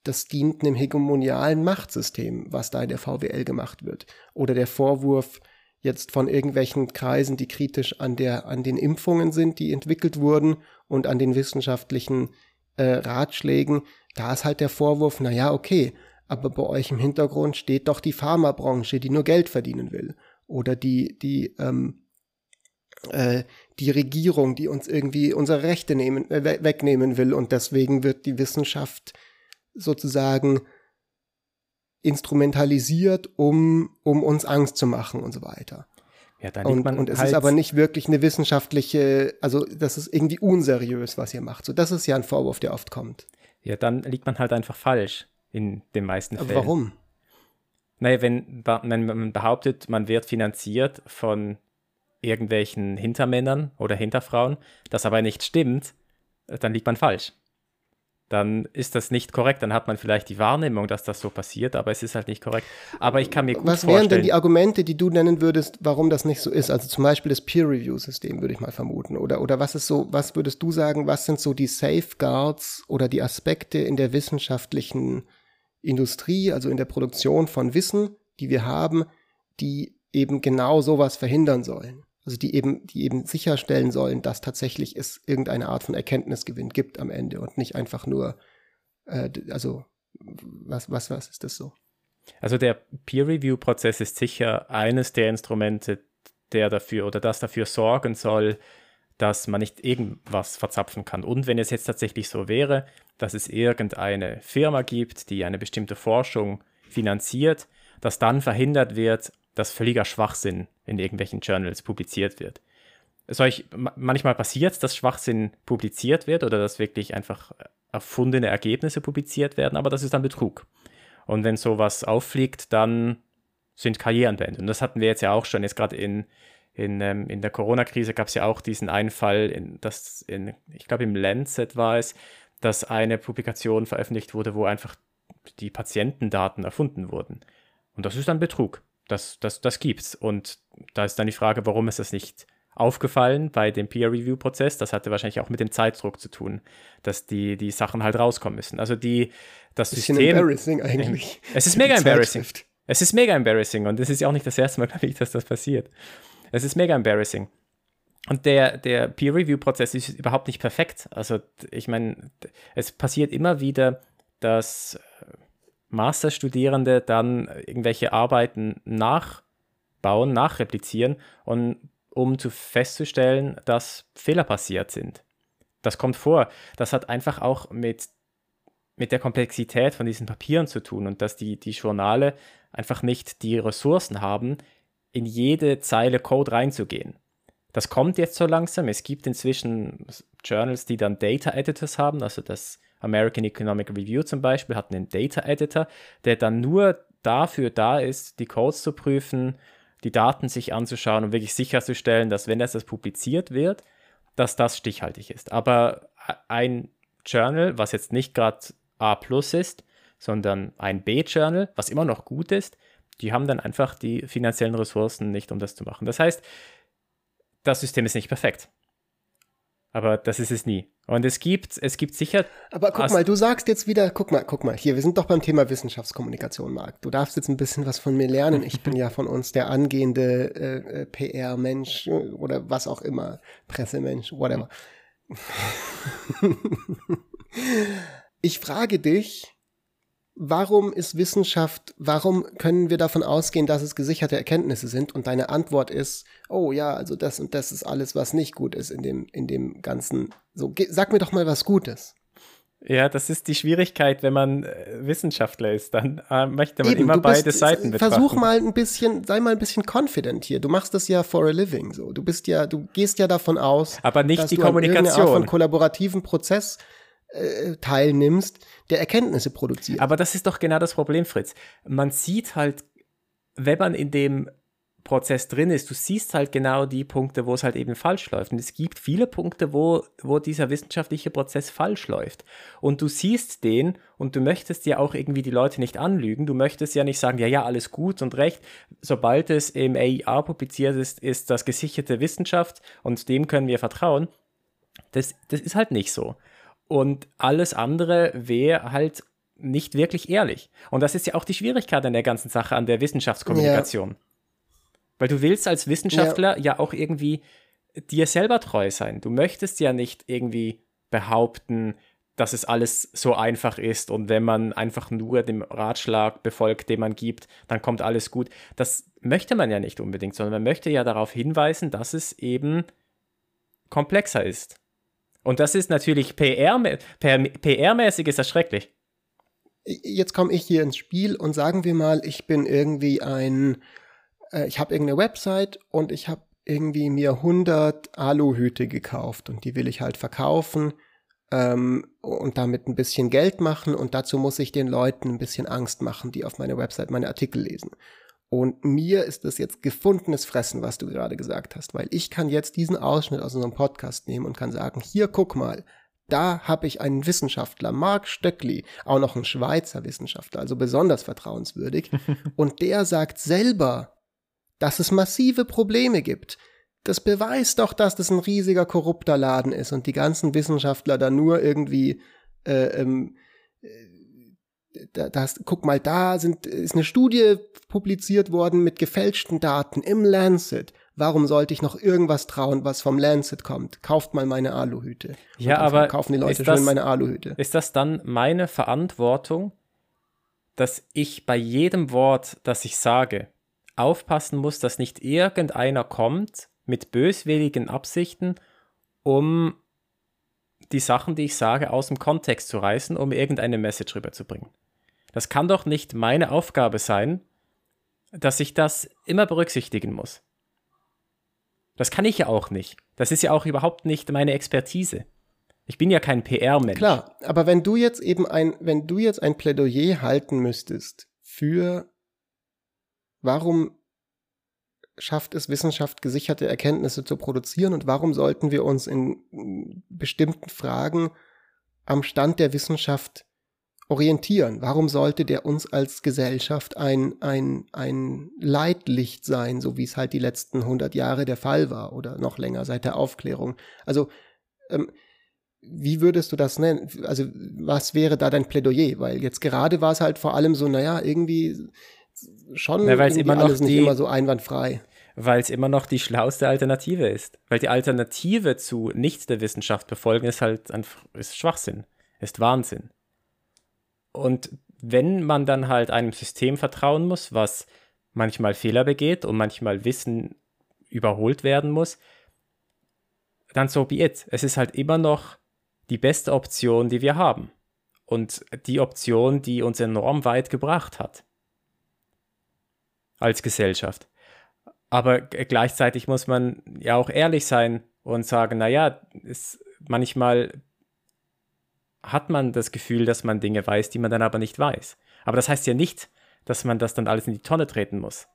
das dient einem hegemonialen Machtsystem, was da in der VWL gemacht wird. Oder der Vorwurf jetzt von irgendwelchen Kreisen, die kritisch an, der, an den Impfungen sind, die entwickelt wurden und an den wissenschaftlichen äh, Ratschlägen, da ist halt der Vorwurf, na ja, okay, aber bei euch im Hintergrund steht doch die Pharmabranche, die nur Geld verdienen will. Oder die, die, ähm, äh, die Regierung, die uns irgendwie unsere Rechte nehmen, äh, wegnehmen will und deswegen wird die Wissenschaft sozusagen instrumentalisiert, um, um uns Angst zu machen und so weiter. Ja, da und, man und es halt ist aber nicht wirklich eine wissenschaftliche, also das ist irgendwie unseriös, was ihr macht. So, das ist ja ein Vorwurf, der oft kommt. Ja, dann liegt man halt einfach falsch in den meisten aber Fällen. Warum? Naja, wenn, wenn man behauptet, man wird finanziert von irgendwelchen Hintermännern oder Hinterfrauen, das aber nicht stimmt, dann liegt man falsch dann ist das nicht korrekt. Dann hat man vielleicht die Wahrnehmung, dass das so passiert, aber es ist halt nicht korrekt. Aber ich kann mir gut Was vorstellen. Was wären denn die Argumente, die du nennen würdest, warum das nicht so ist? Also zum Beispiel das Peer-Review-System, würde ich mal vermuten. Oder, oder was ist so, was würdest du sagen, was sind so die Safeguards oder die Aspekte in der wissenschaftlichen Industrie, also in der Produktion von Wissen, die wir haben, die eben genau sowas verhindern sollen? Also die eben, die eben sicherstellen sollen, dass tatsächlich es irgendeine Art von Erkenntnisgewinn gibt am Ende und nicht einfach nur, äh, also was, was, was ist das so? Also der Peer-Review-Prozess ist sicher eines der Instrumente, der dafür oder das dafür sorgen soll, dass man nicht irgendwas verzapfen kann. Und wenn es jetzt tatsächlich so wäre, dass es irgendeine Firma gibt, die eine bestimmte Forschung finanziert, dass dann verhindert wird, dass völliger Schwachsinn in irgendwelchen Journals publiziert wird. Solch, manchmal passiert dass Schwachsinn publiziert wird oder dass wirklich einfach erfundene Ergebnisse publiziert werden, aber das ist dann Betrug. Und wenn sowas auffliegt, dann sind Karrieren beendet. Und das hatten wir jetzt ja auch schon jetzt gerade in, in, ähm, in der Corona-Krise gab es ja auch diesen einen Fall, in, das in, ich glaube im Lancet war es, dass eine Publikation veröffentlicht wurde, wo einfach die Patientendaten erfunden wurden. Und das ist dann Betrug. Das, das, das gibt's. Und da ist dann die Frage, warum ist das nicht aufgefallen bei dem Peer-Review-Prozess? Das hatte wahrscheinlich auch mit dem Zeitdruck zu tun, dass die, die Sachen halt rauskommen müssen. Also die, das Bisschen System. embarrassing eigentlich. (laughs) Es ist mega embarrassing. Es ist mega embarrassing und es ist ja auch nicht das erste Mal, (laughs) glaube ich, dass das passiert. Es ist mega embarrassing. Und der, der Peer-Review-Prozess ist überhaupt nicht perfekt. Also, ich meine, es passiert immer wieder, dass Masterstudierende dann irgendwelche Arbeiten nachbauen, nachreplizieren, und, um zu festzustellen, dass Fehler passiert sind. Das kommt vor. Das hat einfach auch mit, mit der Komplexität von diesen Papieren zu tun und dass die, die Journale einfach nicht die Ressourcen haben, in jede Zeile Code reinzugehen. Das kommt jetzt so langsam. Es gibt inzwischen Journals, die dann Data Editors haben. Also das American Economic Review zum Beispiel hat einen Data Editor, der dann nur dafür da ist, die Codes zu prüfen, die Daten sich anzuschauen und wirklich sicherzustellen, dass wenn das publiziert wird, dass das stichhaltig ist. Aber ein Journal, was jetzt nicht gerade A plus ist, sondern ein B-Journal, was immer noch gut ist, die haben dann einfach die finanziellen Ressourcen nicht, um das zu machen. Das heißt, das System ist nicht perfekt. Aber das ist es nie. Und es gibt, es gibt sicher. Aber guck mal, du sagst jetzt wieder, guck mal, guck mal, hier, wir sind doch beim Thema Wissenschaftskommunikation, Marc. Du darfst jetzt ein bisschen was von mir lernen. Ich bin ja von uns der angehende äh, äh PR-Mensch oder was auch immer, Pressemensch, whatever. ich frage dich, warum ist Wissenschaft, warum können wir davon ausgehen, dass es gesicherte Erkenntnisse sind? Und deine Antwort ist, oh ja, also das und das ist alles, was nicht gut ist in dem, in dem ganzen. So, sag mir doch mal was Gutes. Ja, das ist die Schwierigkeit, wenn man äh, Wissenschaftler ist, dann äh, möchte man Eben, immer beide bist, Seiten betrachten. Versuch mal ein bisschen, sei mal ein bisschen confident hier. Du machst das ja for a living, so. Du bist ja, du gehst ja davon aus, aber nicht die Kommunikation von kollaborativen Prozess äh, teilnimmst, der Erkenntnisse produziert. Aber das ist doch genau das Problem, Fritz. Man sieht halt, wenn man in dem Prozess drin ist, du siehst halt genau die Punkte, wo es halt eben falsch läuft. Und es gibt viele Punkte, wo, wo dieser wissenschaftliche Prozess falsch läuft. Und du siehst den und du möchtest ja auch irgendwie die Leute nicht anlügen. Du möchtest ja nicht sagen, ja, ja, alles gut und recht. Sobald es im AIA publiziert ist, ist das gesicherte Wissenschaft und dem können wir vertrauen. Das, das ist halt nicht so. Und alles andere wäre halt nicht wirklich ehrlich. Und das ist ja auch die Schwierigkeit an der ganzen Sache, an der Wissenschaftskommunikation. Ja. Weil du willst als Wissenschaftler ja. ja auch irgendwie dir selber treu sein. Du möchtest ja nicht irgendwie behaupten, dass es alles so einfach ist und wenn man einfach nur dem Ratschlag befolgt, den man gibt, dann kommt alles gut. Das möchte man ja nicht unbedingt, sondern man möchte ja darauf hinweisen, dass es eben komplexer ist. Und das ist natürlich PR-mäßig PR ist das schrecklich. Jetzt komme ich hier ins Spiel und sagen wir mal, ich bin irgendwie ein, äh, ich habe irgendeine Website und ich habe irgendwie mir 100 Aluhüte gekauft und die will ich halt verkaufen ähm, und damit ein bisschen Geld machen und dazu muss ich den Leuten ein bisschen Angst machen, die auf meiner Website meine Artikel lesen. Und mir ist das jetzt gefundenes Fressen, was du gerade gesagt hast, weil ich kann jetzt diesen Ausschnitt aus unserem Podcast nehmen und kann sagen, hier guck mal, da habe ich einen Wissenschaftler, Mark Stöckli, auch noch ein Schweizer Wissenschaftler, also besonders vertrauenswürdig, (laughs) und der sagt selber, dass es massive Probleme gibt. Das beweist doch, dass das ein riesiger korrupter Laden ist und die ganzen Wissenschaftler da nur irgendwie äh, ähm, da, das, guck mal, da sind, ist eine Studie publiziert worden mit gefälschten Daten im Lancet. Warum sollte ich noch irgendwas trauen, was vom Lancet kommt? Kauft mal meine Aluhüte. Ja, aber kaufen die Leute das, schon meine Aluhüte. Ist das dann meine Verantwortung, dass ich bei jedem Wort, das ich sage, aufpassen muss, dass nicht irgendeiner kommt mit böswilligen Absichten, um die Sachen, die ich sage, aus dem Kontext zu reißen, um irgendeine Message rüberzubringen. Das kann doch nicht meine Aufgabe sein, dass ich das immer berücksichtigen muss. Das kann ich ja auch nicht. Das ist ja auch überhaupt nicht meine Expertise. Ich bin ja kein PR-Mensch. Klar, aber wenn du jetzt eben ein, wenn du jetzt ein Plädoyer halten müsstest für warum schafft es Wissenschaft, gesicherte Erkenntnisse zu produzieren und warum sollten wir uns in bestimmten Fragen am Stand der Wissenschaft orientieren? Warum sollte der uns als Gesellschaft ein, ein, ein Leitlicht sein, so wie es halt die letzten 100 Jahre der Fall war oder noch länger seit der Aufklärung? Also, ähm, wie würdest du das nennen? Also, was wäre da dein Plädoyer? Weil jetzt gerade war es halt vor allem so, naja, irgendwie schon Na, irgendwie immer alles nicht die, immer so einwandfrei. Weil es immer noch die schlauste Alternative ist. Weil die Alternative zu nichts der Wissenschaft befolgen ist halt einfach ist Schwachsinn, ist Wahnsinn. Und wenn man dann halt einem System vertrauen muss, was manchmal Fehler begeht und manchmal Wissen überholt werden muss, dann so be it. Es ist halt immer noch die beste Option, die wir haben. Und die Option, die uns enorm weit gebracht hat. Als Gesellschaft. Aber gleichzeitig muss man ja auch ehrlich sein und sagen, naja, manchmal hat man das Gefühl, dass man Dinge weiß, die man dann aber nicht weiß. Aber das heißt ja nicht, dass man das dann alles in die Tonne treten muss.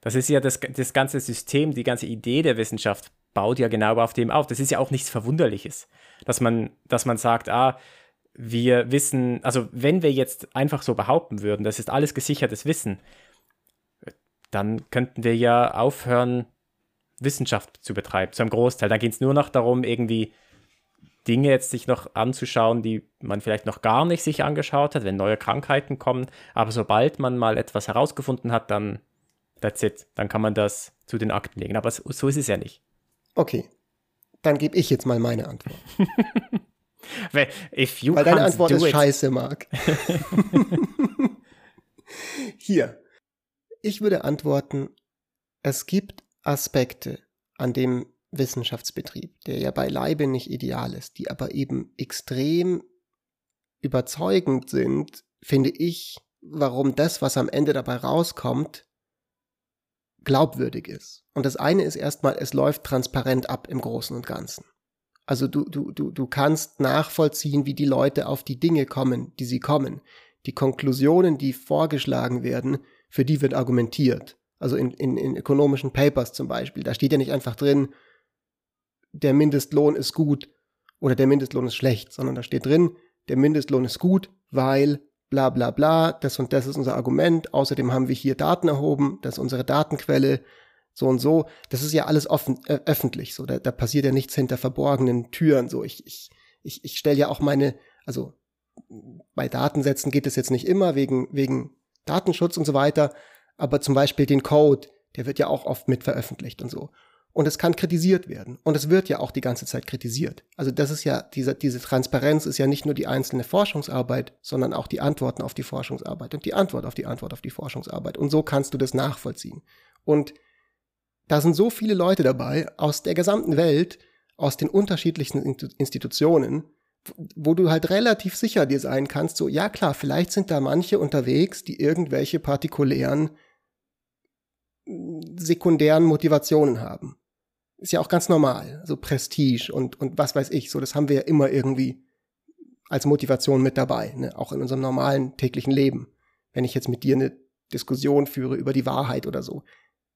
Das ist ja das, das ganze System, die ganze Idee der Wissenschaft baut ja genau auf dem auf. Das ist ja auch nichts Verwunderliches, dass man, dass man sagt, ah, wir wissen, also wenn wir jetzt einfach so behaupten würden, das ist alles gesichertes Wissen, dann könnten wir ja aufhören, Wissenschaft zu betreiben, zu einem Großteil. Da geht es nur noch darum, irgendwie Dinge jetzt sich noch anzuschauen, die man vielleicht noch gar nicht sich angeschaut hat, wenn neue Krankheiten kommen. Aber sobald man mal etwas herausgefunden hat, dann that's it. Dann kann man das zu den Akten legen. Aber so ist es ja nicht. Okay, dann gebe ich jetzt mal meine Antwort. (laughs) Weil deine Antwort ist it. scheiße, Marc. (laughs) (laughs) Hier. Ich würde antworten, es gibt Aspekte an dem Wissenschaftsbetrieb, der ja beileibe nicht ideal ist, die aber eben extrem überzeugend sind, finde ich, warum das, was am Ende dabei rauskommt, glaubwürdig ist. Und das eine ist erstmal, es läuft transparent ab im Großen und Ganzen. Also du, du, du, du kannst nachvollziehen, wie die Leute auf die Dinge kommen, die sie kommen. Die Konklusionen, die vorgeschlagen werden, für die wird argumentiert. Also in, in, in ökonomischen Papers zum Beispiel. Da steht ja nicht einfach drin, der Mindestlohn ist gut oder der Mindestlohn ist schlecht, sondern da steht drin, der Mindestlohn ist gut, weil bla bla bla, das und das ist unser Argument, außerdem haben wir hier Daten erhoben, das ist unsere Datenquelle, so und so. Das ist ja alles offen, äh, öffentlich, so, da, da passiert ja nichts hinter verborgenen Türen, so. Ich, ich, ich, ich stelle ja auch meine, also bei Datensätzen geht es jetzt nicht immer wegen, wegen Datenschutz und so weiter, aber zum Beispiel den Code, der wird ja auch oft mit veröffentlicht und so. Und es kann kritisiert werden. Und es wird ja auch die ganze Zeit kritisiert. Also das ist ja, diese, diese Transparenz ist ja nicht nur die einzelne Forschungsarbeit, sondern auch die Antworten auf die Forschungsarbeit und die Antwort auf die Antwort auf die Forschungsarbeit. Und so kannst du das nachvollziehen. Und da sind so viele Leute dabei aus der gesamten Welt, aus den unterschiedlichsten Institutionen, wo du halt relativ sicher dir sein kannst, so, ja klar, vielleicht sind da manche unterwegs, die irgendwelche partikulären sekundären Motivationen haben ist ja auch ganz normal, so Prestige und, und was weiß ich, so, das haben wir ja immer irgendwie als Motivation mit dabei, ne? auch in unserem normalen täglichen Leben. Wenn ich jetzt mit dir eine Diskussion führe über die Wahrheit oder so,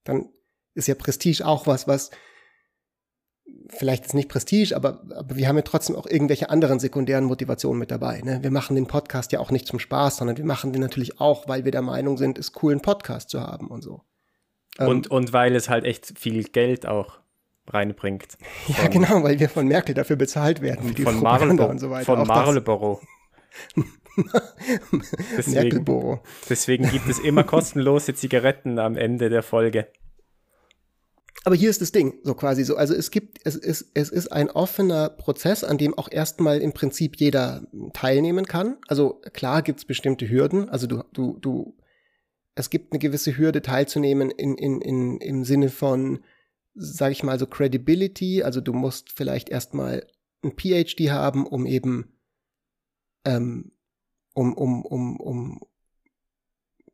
dann ist ja Prestige auch was, was vielleicht ist nicht Prestige, aber, aber wir haben ja trotzdem auch irgendwelche anderen sekundären Motivationen mit dabei. Ne? Wir machen den Podcast ja auch nicht zum Spaß, sondern wir machen den natürlich auch, weil wir der Meinung sind, es cool, einen Podcast zu haben und so. Und, ähm, und weil es halt echt viel Geld auch reinbringt. (laughs) Ja, genau, weil wir von Merkel dafür bezahlt werden. Die von Marlboro. Und so weiter. Von Marlboro. (laughs) deswegen, deswegen gibt es immer kostenlose Zigaretten am Ende der Folge. Aber hier ist das Ding, so quasi so. Also es gibt, es ist, es ist ein offener Prozess, an dem auch erstmal im Prinzip jeder teilnehmen kann. Also klar gibt es bestimmte Hürden. Also du, du, du, es gibt eine gewisse Hürde teilzunehmen in, in, in, im Sinne von, sage ich mal, so Credibility. Also du musst vielleicht erstmal ein PhD haben, um eben ähm, um, um, um, um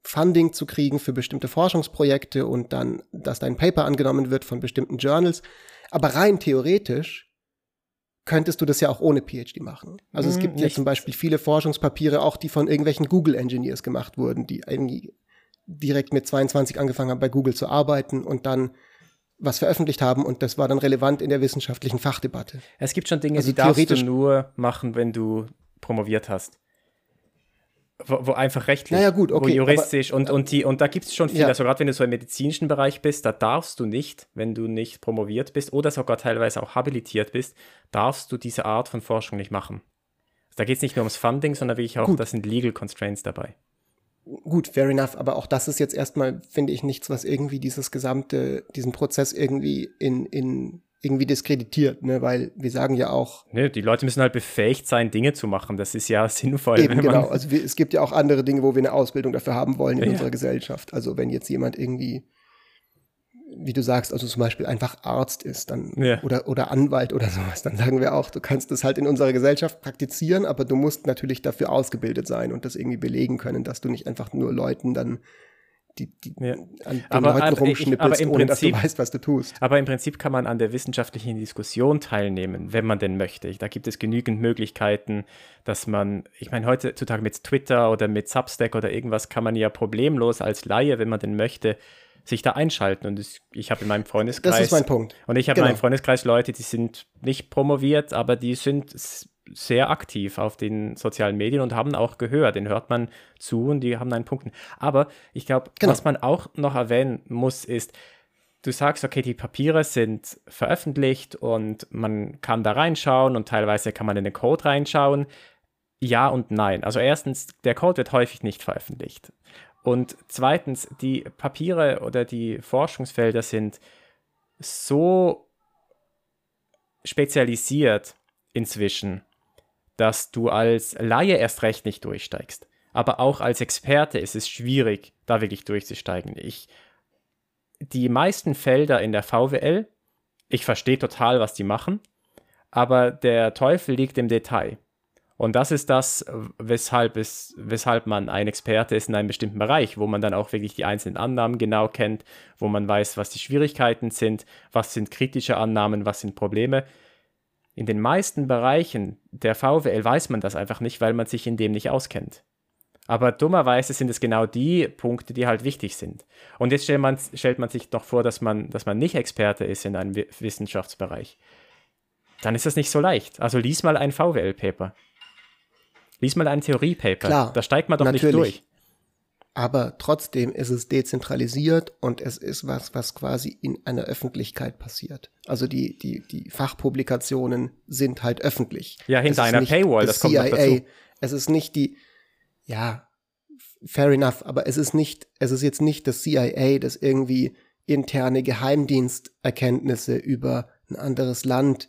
Funding zu kriegen für bestimmte Forschungsprojekte und dann, dass dein Paper angenommen wird von bestimmten Journals. Aber rein theoretisch könntest du das ja auch ohne PhD machen. Also es hm, gibt ja zum Beispiel viele Forschungspapiere, auch die von irgendwelchen Google Engineers gemacht wurden, die irgendwie direkt mit 22 angefangen haben, bei Google zu arbeiten und dann was veröffentlicht haben und das war dann relevant in der wissenschaftlichen Fachdebatte. Es gibt schon Dinge, also die darfst du nur machen, wenn du promoviert hast. Wo, wo einfach rechtlich, naja, gut, okay, wo juristisch aber, und, und, die, und da gibt es schon viel, ja. also gerade wenn du so im medizinischen Bereich bist, da darfst du nicht, wenn du nicht promoviert bist oder sogar teilweise auch habilitiert bist, darfst du diese Art von Forschung nicht machen. Also da geht es nicht nur ums Funding, sondern wirklich auch, da sind Legal Constraints dabei gut, fair enough, aber auch das ist jetzt erstmal, finde ich, nichts, was irgendwie dieses gesamte, diesen Prozess irgendwie in, in irgendwie diskreditiert, ne, weil wir sagen ja auch. Ne, die Leute müssen halt befähigt sein, Dinge zu machen. Das ist ja (laughs) sinnvoll. Eben, genau. Also wir, es gibt ja auch andere Dinge, wo wir eine Ausbildung dafür haben wollen in ja. unserer Gesellschaft. Also wenn jetzt jemand irgendwie wie du sagst, also zum Beispiel einfach Arzt ist dann ja. oder, oder Anwalt oder sowas, dann sagen wir auch, du kannst das halt in unserer Gesellschaft praktizieren, aber du musst natürlich dafür ausgebildet sein und das irgendwie belegen können, dass du nicht einfach nur Leuten dann die, die ja. an den aber, Leuten rumschnippelst, ohne dass du weißt, was du tust. Aber im Prinzip kann man an der wissenschaftlichen Diskussion teilnehmen, wenn man denn möchte. Da gibt es genügend Möglichkeiten, dass man, ich meine, heutzutage mit Twitter oder mit Substack oder irgendwas kann man ja problemlos als Laie, wenn man denn möchte, sich da einschalten. Und ich, ich habe in meinem Freundeskreis. Das ist mein Punkt. Und ich habe genau. in meinem Freundeskreis Leute, die sind nicht promoviert, aber die sind sehr aktiv auf den sozialen Medien und haben auch gehört. Den hört man zu und die haben einen Punkt. Aber ich glaube, genau. was man auch noch erwähnen muss, ist, du sagst, okay, die Papiere sind veröffentlicht und man kann da reinschauen und teilweise kann man in den Code reinschauen. Ja und nein. Also erstens, der Code wird häufig nicht veröffentlicht. Und zweitens, die Papiere oder die Forschungsfelder sind so spezialisiert inzwischen, dass du als Laie erst recht nicht durchsteigst. Aber auch als Experte ist es schwierig, da wirklich durchzusteigen. Ich, die meisten Felder in der VWL, ich verstehe total, was die machen, aber der Teufel liegt im Detail. Und das ist das, weshalb, es, weshalb man ein Experte ist in einem bestimmten Bereich, wo man dann auch wirklich die einzelnen Annahmen genau kennt, wo man weiß, was die Schwierigkeiten sind, was sind kritische Annahmen, was sind Probleme. In den meisten Bereichen der VWL weiß man das einfach nicht, weil man sich in dem nicht auskennt. Aber dummerweise sind es genau die Punkte, die halt wichtig sind. Und jetzt stellt man, stellt man sich doch vor, dass man, dass man nicht Experte ist in einem Wissenschaftsbereich. Dann ist das nicht so leicht. Also lies mal ein VWL-Paper. Lies mal ein Theoriepaper. Klar, da steigt man doch natürlich. nicht durch. Aber trotzdem ist es dezentralisiert und es ist was, was quasi in einer Öffentlichkeit passiert. Also die, die, die Fachpublikationen sind halt öffentlich. Ja, hinter einer Paywall, das kommt CIA, noch dazu. Es ist nicht die, ja, fair enough, aber es ist nicht, es ist jetzt nicht das CIA, das irgendwie interne Geheimdiensterkenntnisse über ein anderes Land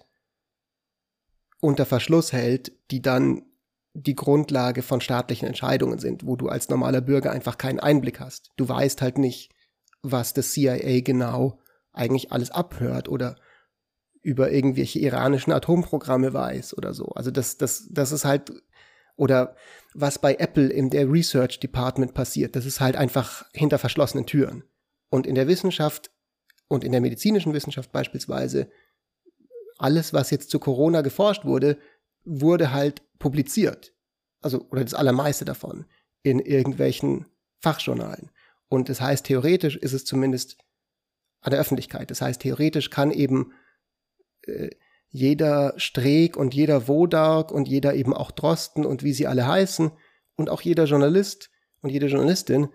unter Verschluss hält, die dann die Grundlage von staatlichen Entscheidungen sind, wo du als normaler Bürger einfach keinen Einblick hast. Du weißt halt nicht, was das CIA genau eigentlich alles abhört oder über irgendwelche iranischen Atomprogramme weiß oder so. Also das, das, das ist halt, oder was bei Apple in der Research Department passiert, das ist halt einfach hinter verschlossenen Türen. Und in der Wissenschaft und in der medizinischen Wissenschaft beispielsweise, alles, was jetzt zu Corona geforscht wurde, wurde halt publiziert. Also, oder das allermeiste davon in irgendwelchen Fachjournalen. Und das heißt, theoretisch ist es zumindest an der Öffentlichkeit. Das heißt, theoretisch kann eben äh, jeder Streeck und jeder Wodark und jeder eben auch Drosten und wie sie alle heißen und auch jeder Journalist und jede Journalistin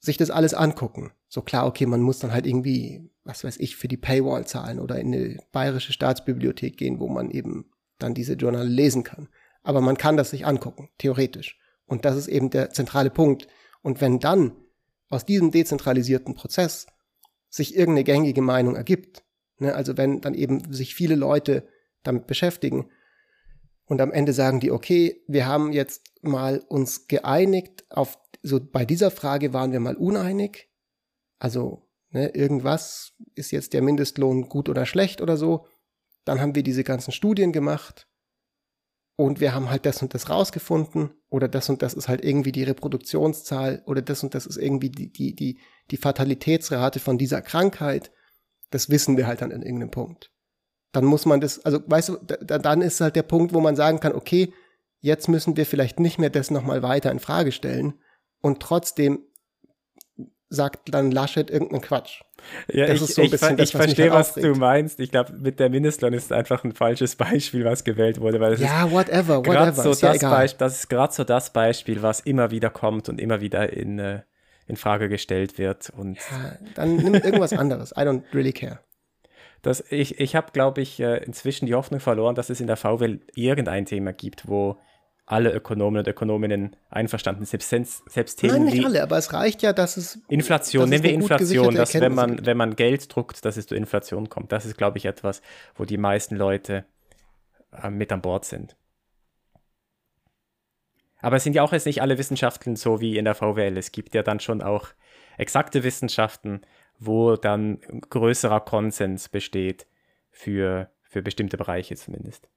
sich das alles angucken. So klar, okay, man muss dann halt irgendwie, was weiß ich, für die Paywall zahlen oder in eine bayerische Staatsbibliothek gehen, wo man eben dann diese Journale lesen kann. Aber man kann das sich angucken, theoretisch. Und das ist eben der zentrale Punkt. Und wenn dann aus diesem dezentralisierten Prozess sich irgendeine gängige Meinung ergibt, ne, also wenn dann eben sich viele Leute damit beschäftigen und am Ende sagen die, okay, wir haben jetzt mal uns geeinigt auf, so bei dieser Frage waren wir mal uneinig, also ne, irgendwas ist jetzt der Mindestlohn gut oder schlecht oder so, dann haben wir diese ganzen Studien gemacht und wir haben halt das und das rausgefunden oder das und das ist halt irgendwie die Reproduktionszahl oder das und das ist irgendwie die, die, die, die Fatalitätsrate von dieser Krankheit. Das wissen wir halt dann an irgendeinem Punkt. Dann muss man das, also weißt du, da, dann ist halt der Punkt, wo man sagen kann, okay, jetzt müssen wir vielleicht nicht mehr das nochmal weiter in Frage stellen und trotzdem sagt dann Laschet irgendeinen Quatsch. Ja, das ich, so ich, ich das, verstehe, was du meinst. Ich glaube, mit der Mindestlohn ist einfach ein falsches Beispiel, was gewählt wurde. Weil ja, whatever, whatever. So ist das, ja das ist gerade so das Beispiel, was immer wieder kommt und immer wieder in, äh, in Frage gestellt wird. Und ja, dann nimm irgendwas anderes. I don't really care. Das, ich ich habe, glaube ich, äh, inzwischen die Hoffnung verloren, dass es in der VW irgendein Thema gibt, wo alle Ökonomen und Ökonominnen einverstanden sind. Selbst, selbst Themen Nein, nicht alle, aber es reicht ja, dass es. Inflation, dass nehmen wir Inflation, dass wenn man, wenn man Geld druckt, dass es zur Inflation kommt. Das ist, glaube ich, etwas, wo die meisten Leute äh, mit an Bord sind. Aber es sind ja auch jetzt nicht alle Wissenschaften so wie in der VWL. Es gibt ja dann schon auch exakte Wissenschaften, wo dann größerer Konsens besteht für, für bestimmte Bereiche zumindest.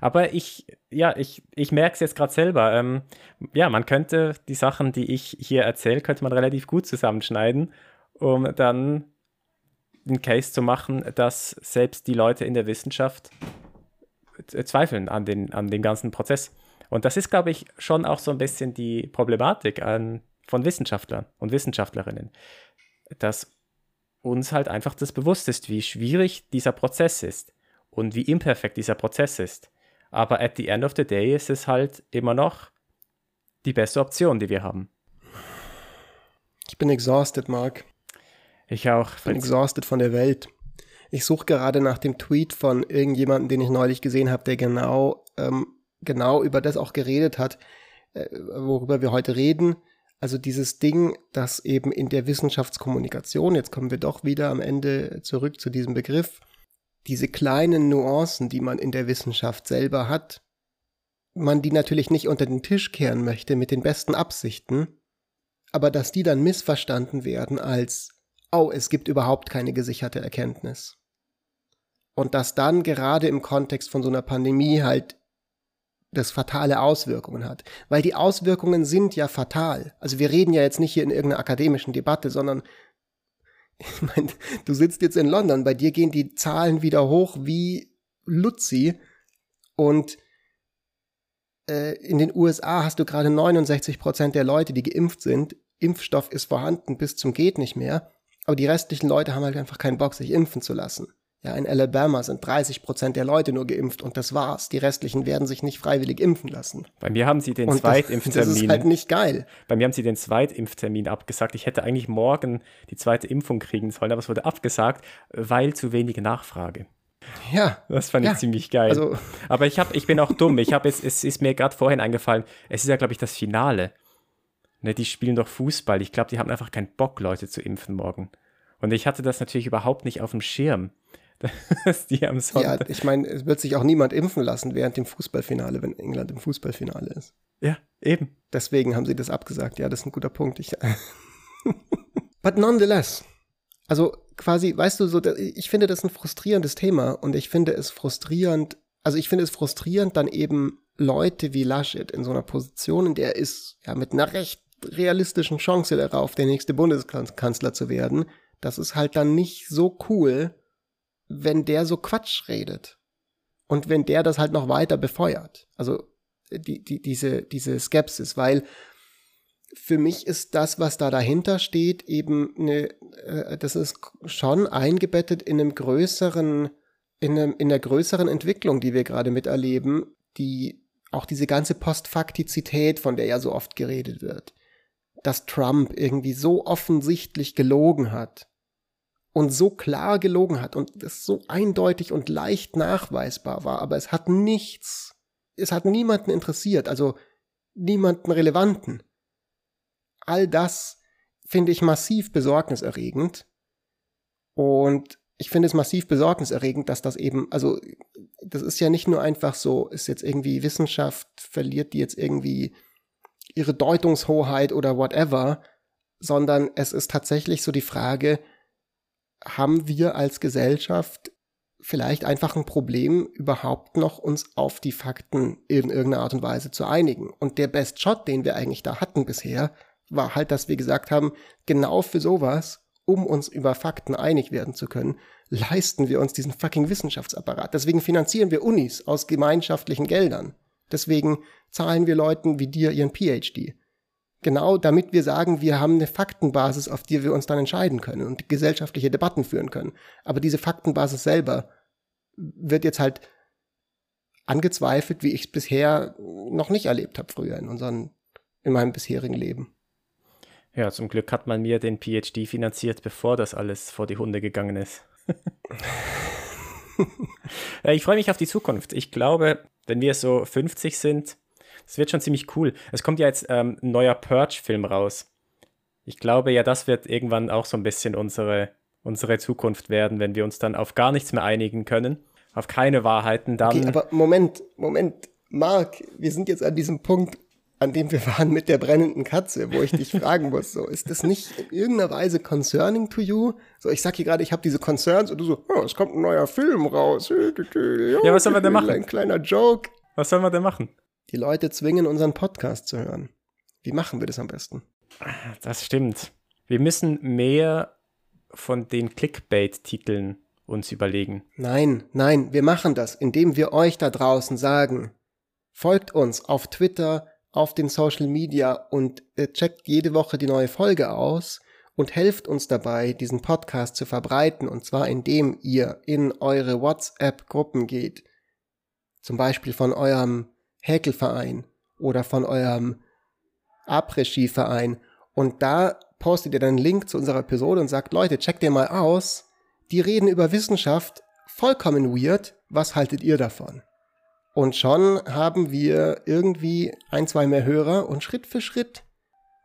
Aber ich, ja, ich, ich merke es jetzt gerade selber. Ähm, ja, man könnte die Sachen, die ich hier erzähle, könnte man relativ gut zusammenschneiden, um dann einen Case zu machen, dass selbst die Leute in der Wissenschaft zweifeln an, den, an dem ganzen Prozess. Und das ist, glaube ich, schon auch so ein bisschen die Problematik an, von Wissenschaftlern und Wissenschaftlerinnen, dass uns halt einfach das bewusst ist, wie schwierig dieser Prozess ist und wie imperfekt dieser Prozess ist. Aber at the end of the day ist es halt immer noch die beste Option, die wir haben. Ich bin exhausted, Mark. Ich auch. Ich bin exhausted von der Welt. Ich suche gerade nach dem Tweet von irgendjemandem, den ich neulich gesehen habe, der genau, ähm, genau über das auch geredet hat, äh, worüber wir heute reden. Also dieses Ding, das eben in der Wissenschaftskommunikation, jetzt kommen wir doch wieder am Ende zurück zu diesem Begriff, diese kleinen Nuancen, die man in der Wissenschaft selber hat, man die natürlich nicht unter den Tisch kehren möchte mit den besten Absichten, aber dass die dann missverstanden werden als, oh, es gibt überhaupt keine gesicherte Erkenntnis. Und dass dann gerade im Kontext von so einer Pandemie halt das fatale Auswirkungen hat. Weil die Auswirkungen sind ja fatal. Also wir reden ja jetzt nicht hier in irgendeiner akademischen Debatte, sondern ich meine, du sitzt jetzt in London, bei dir gehen die Zahlen wieder hoch wie Luzi und äh, in den USA hast du gerade 69 Prozent der Leute, die geimpft sind. Impfstoff ist vorhanden bis zum geht nicht mehr, aber die restlichen Leute haben halt einfach keinen Bock, sich impfen zu lassen. Ja, in Alabama sind 30 Prozent der Leute nur geimpft und das war's. Die restlichen werden sich nicht freiwillig impfen lassen. Bei mir haben sie den und Zweitimpftermin. Das ist halt nicht geil. Bei mir haben sie den Zweitimpftermin abgesagt. Ich hätte eigentlich morgen die zweite Impfung kriegen sollen, aber es wurde abgesagt, weil zu wenig Nachfrage. Ja. Das fand ja. ich ziemlich geil. Also, aber ich, hab, ich bin auch dumm. Ich habe es, es ist mir gerade vorhin eingefallen, es ist ja, glaube ich, das Finale. Ne, die spielen doch Fußball. Ich glaube, die haben einfach keinen Bock, Leute zu impfen morgen. Und ich hatte das natürlich überhaupt nicht auf dem Schirm. Dass die am Sonntag. Ja, ich meine, es wird sich auch niemand impfen lassen während dem Fußballfinale, wenn England im Fußballfinale ist. Ja, eben. Deswegen haben sie das abgesagt. Ja, das ist ein guter Punkt. Ich, (laughs) But nonetheless. Also quasi, weißt du, so, ich finde das ein frustrierendes Thema und ich finde es frustrierend, also ich finde es frustrierend, dann eben Leute wie Laschet in so einer Position, in der er ist, ja, mit einer recht realistischen Chance darauf, der nächste Bundeskanzler zu werden, das ist halt dann nicht so cool, wenn der so Quatsch redet. Und wenn der das halt noch weiter befeuert. Also die, die, diese, diese Skepsis, weil für mich ist das, was da dahinter steht, eben eine, äh, das ist schon eingebettet in einem größeren, in, einem, in einer größeren Entwicklung, die wir gerade miterleben, die auch diese ganze Postfaktizität, von der ja so oft geredet wird, dass Trump irgendwie so offensichtlich gelogen hat, und so klar gelogen hat und es so eindeutig und leicht nachweisbar war, aber es hat nichts, es hat niemanden interessiert, also niemanden relevanten. All das finde ich massiv besorgniserregend und ich finde es massiv besorgniserregend, dass das eben, also das ist ja nicht nur einfach so, ist jetzt irgendwie Wissenschaft, verliert die jetzt irgendwie ihre Deutungshoheit oder whatever, sondern es ist tatsächlich so die Frage, haben wir als Gesellschaft vielleicht einfach ein Problem, überhaupt noch uns auf die Fakten in irgendeiner Art und Weise zu einigen. Und der Best Shot, den wir eigentlich da hatten bisher, war halt, dass wir gesagt haben, genau für sowas, um uns über Fakten einig werden zu können, leisten wir uns diesen fucking Wissenschaftsapparat. Deswegen finanzieren wir Unis aus gemeinschaftlichen Geldern. Deswegen zahlen wir Leuten wie dir ihren PhD. Genau damit wir sagen, wir haben eine Faktenbasis, auf die wir uns dann entscheiden können und gesellschaftliche Debatten führen können. Aber diese Faktenbasis selber wird jetzt halt angezweifelt, wie ich es bisher noch nicht erlebt habe früher in unseren, in meinem bisherigen Leben. Ja, zum Glück hat man mir den PhD finanziert, bevor das alles vor die Hunde gegangen ist. (laughs) ich freue mich auf die Zukunft. Ich glaube, wenn wir so 50 sind, das wird schon ziemlich cool. Es kommt ja jetzt ähm, ein neuer Purge-Film raus. Ich glaube ja, das wird irgendwann auch so ein bisschen unsere, unsere Zukunft werden, wenn wir uns dann auf gar nichts mehr einigen können, auf keine Wahrheiten, dann. Okay, aber Moment, Moment, Marc, wir sind jetzt an diesem Punkt, an dem wir waren mit der brennenden Katze, wo ich dich fragen (laughs) muss, so, ist das nicht in irgendeiner Weise concerning to you? So, ich sag hier gerade, ich habe diese Concerns und du so, oh, es kommt ein neuer Film raus. Ja, was soll man denn machen? Ein kleiner Joke. Was soll man denn machen? Die Leute zwingen, unseren Podcast zu hören. Wie machen wir das am besten? Das stimmt. Wir müssen mehr von den Clickbait-Titeln uns überlegen. Nein, nein, wir machen das, indem wir euch da draußen sagen, folgt uns auf Twitter, auf den Social Media und äh, checkt jede Woche die neue Folge aus und helft uns dabei, diesen Podcast zu verbreiten, und zwar indem ihr in eure WhatsApp-Gruppen geht, zum Beispiel von eurem Häkelverein oder von eurem Après-Ski-Verein. Und da postet ihr dann einen Link zu unserer Episode und sagt, Leute, checkt ihr mal aus, die reden über Wissenschaft, vollkommen weird, was haltet ihr davon? Und schon haben wir irgendwie ein, zwei mehr Hörer und Schritt für Schritt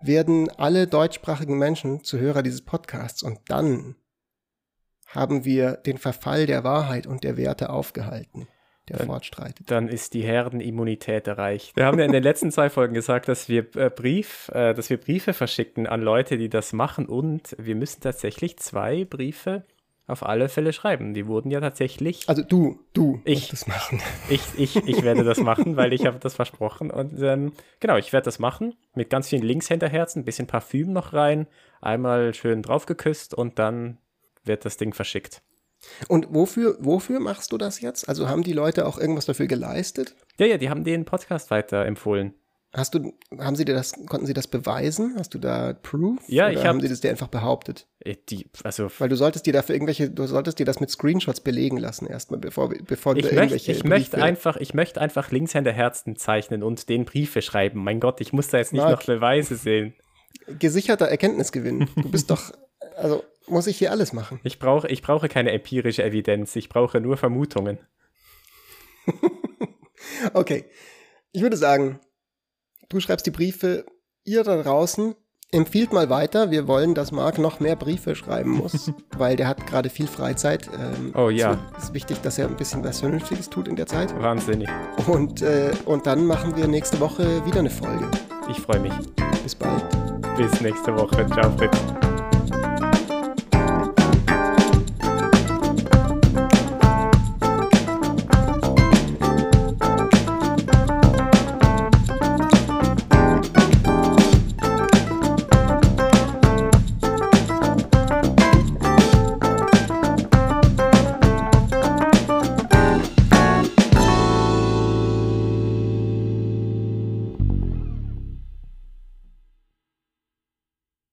werden alle deutschsprachigen Menschen zu Hörer dieses Podcasts. Und dann haben wir den Verfall der Wahrheit und der Werte aufgehalten, der dann, fortstreitet. Dann ist die Herdenimmunität erreicht. Wir haben ja in den letzten zwei Folgen gesagt, dass wir äh, Brief, äh, dass wir Briefe verschicken an Leute, die das machen und wir müssen tatsächlich zwei Briefe auf alle Fälle schreiben. Die wurden ja tatsächlich. Also du, du ich das machen. Ich, ich, ich werde das machen, weil ich habe das versprochen. Und ähm, genau, ich werde das machen mit ganz vielen Links hinterherzen, ein bisschen Parfüm noch rein, einmal schön draufgeküsst und dann wird das Ding verschickt. Und wofür, wofür machst du das jetzt? Also haben die Leute auch irgendwas dafür geleistet? Ja, ja, die haben den Podcast weiterempfohlen. Hast du, haben sie dir das, konnten sie das beweisen? Hast du da Proof? Ja, Oder ich habe. Haben sie das dir einfach behauptet? Äh, die, also. Weil du solltest dir dafür irgendwelche, du solltest dir das mit Screenshots belegen lassen erstmal, bevor, bevor du ich irgendwelche. Ich möchte einfach, ich möchte einfach Linkshänder-Herzen zeichnen und den Briefe schreiben. Mein Gott, ich muss da jetzt nicht Mark, noch Beweise sehen. Gesicherter Erkenntnisgewinn. Du bist (laughs) doch, also muss ich hier alles machen. Ich brauche, ich brauche keine empirische Evidenz. Ich brauche nur Vermutungen. (laughs) okay. Ich würde sagen, Du schreibst die Briefe, ihr da draußen empfiehlt mal weiter. Wir wollen, dass Marc noch mehr Briefe schreiben muss, (laughs) weil der hat gerade viel Freizeit. Ähm, oh ja. Es ist wichtig, dass er ein bisschen was Vernünftiges tut in der Zeit. Wahnsinnig. Und, äh, und dann machen wir nächste Woche wieder eine Folge. Ich freue mich. Bis bald. Bis nächste Woche. Ciao, Fritz.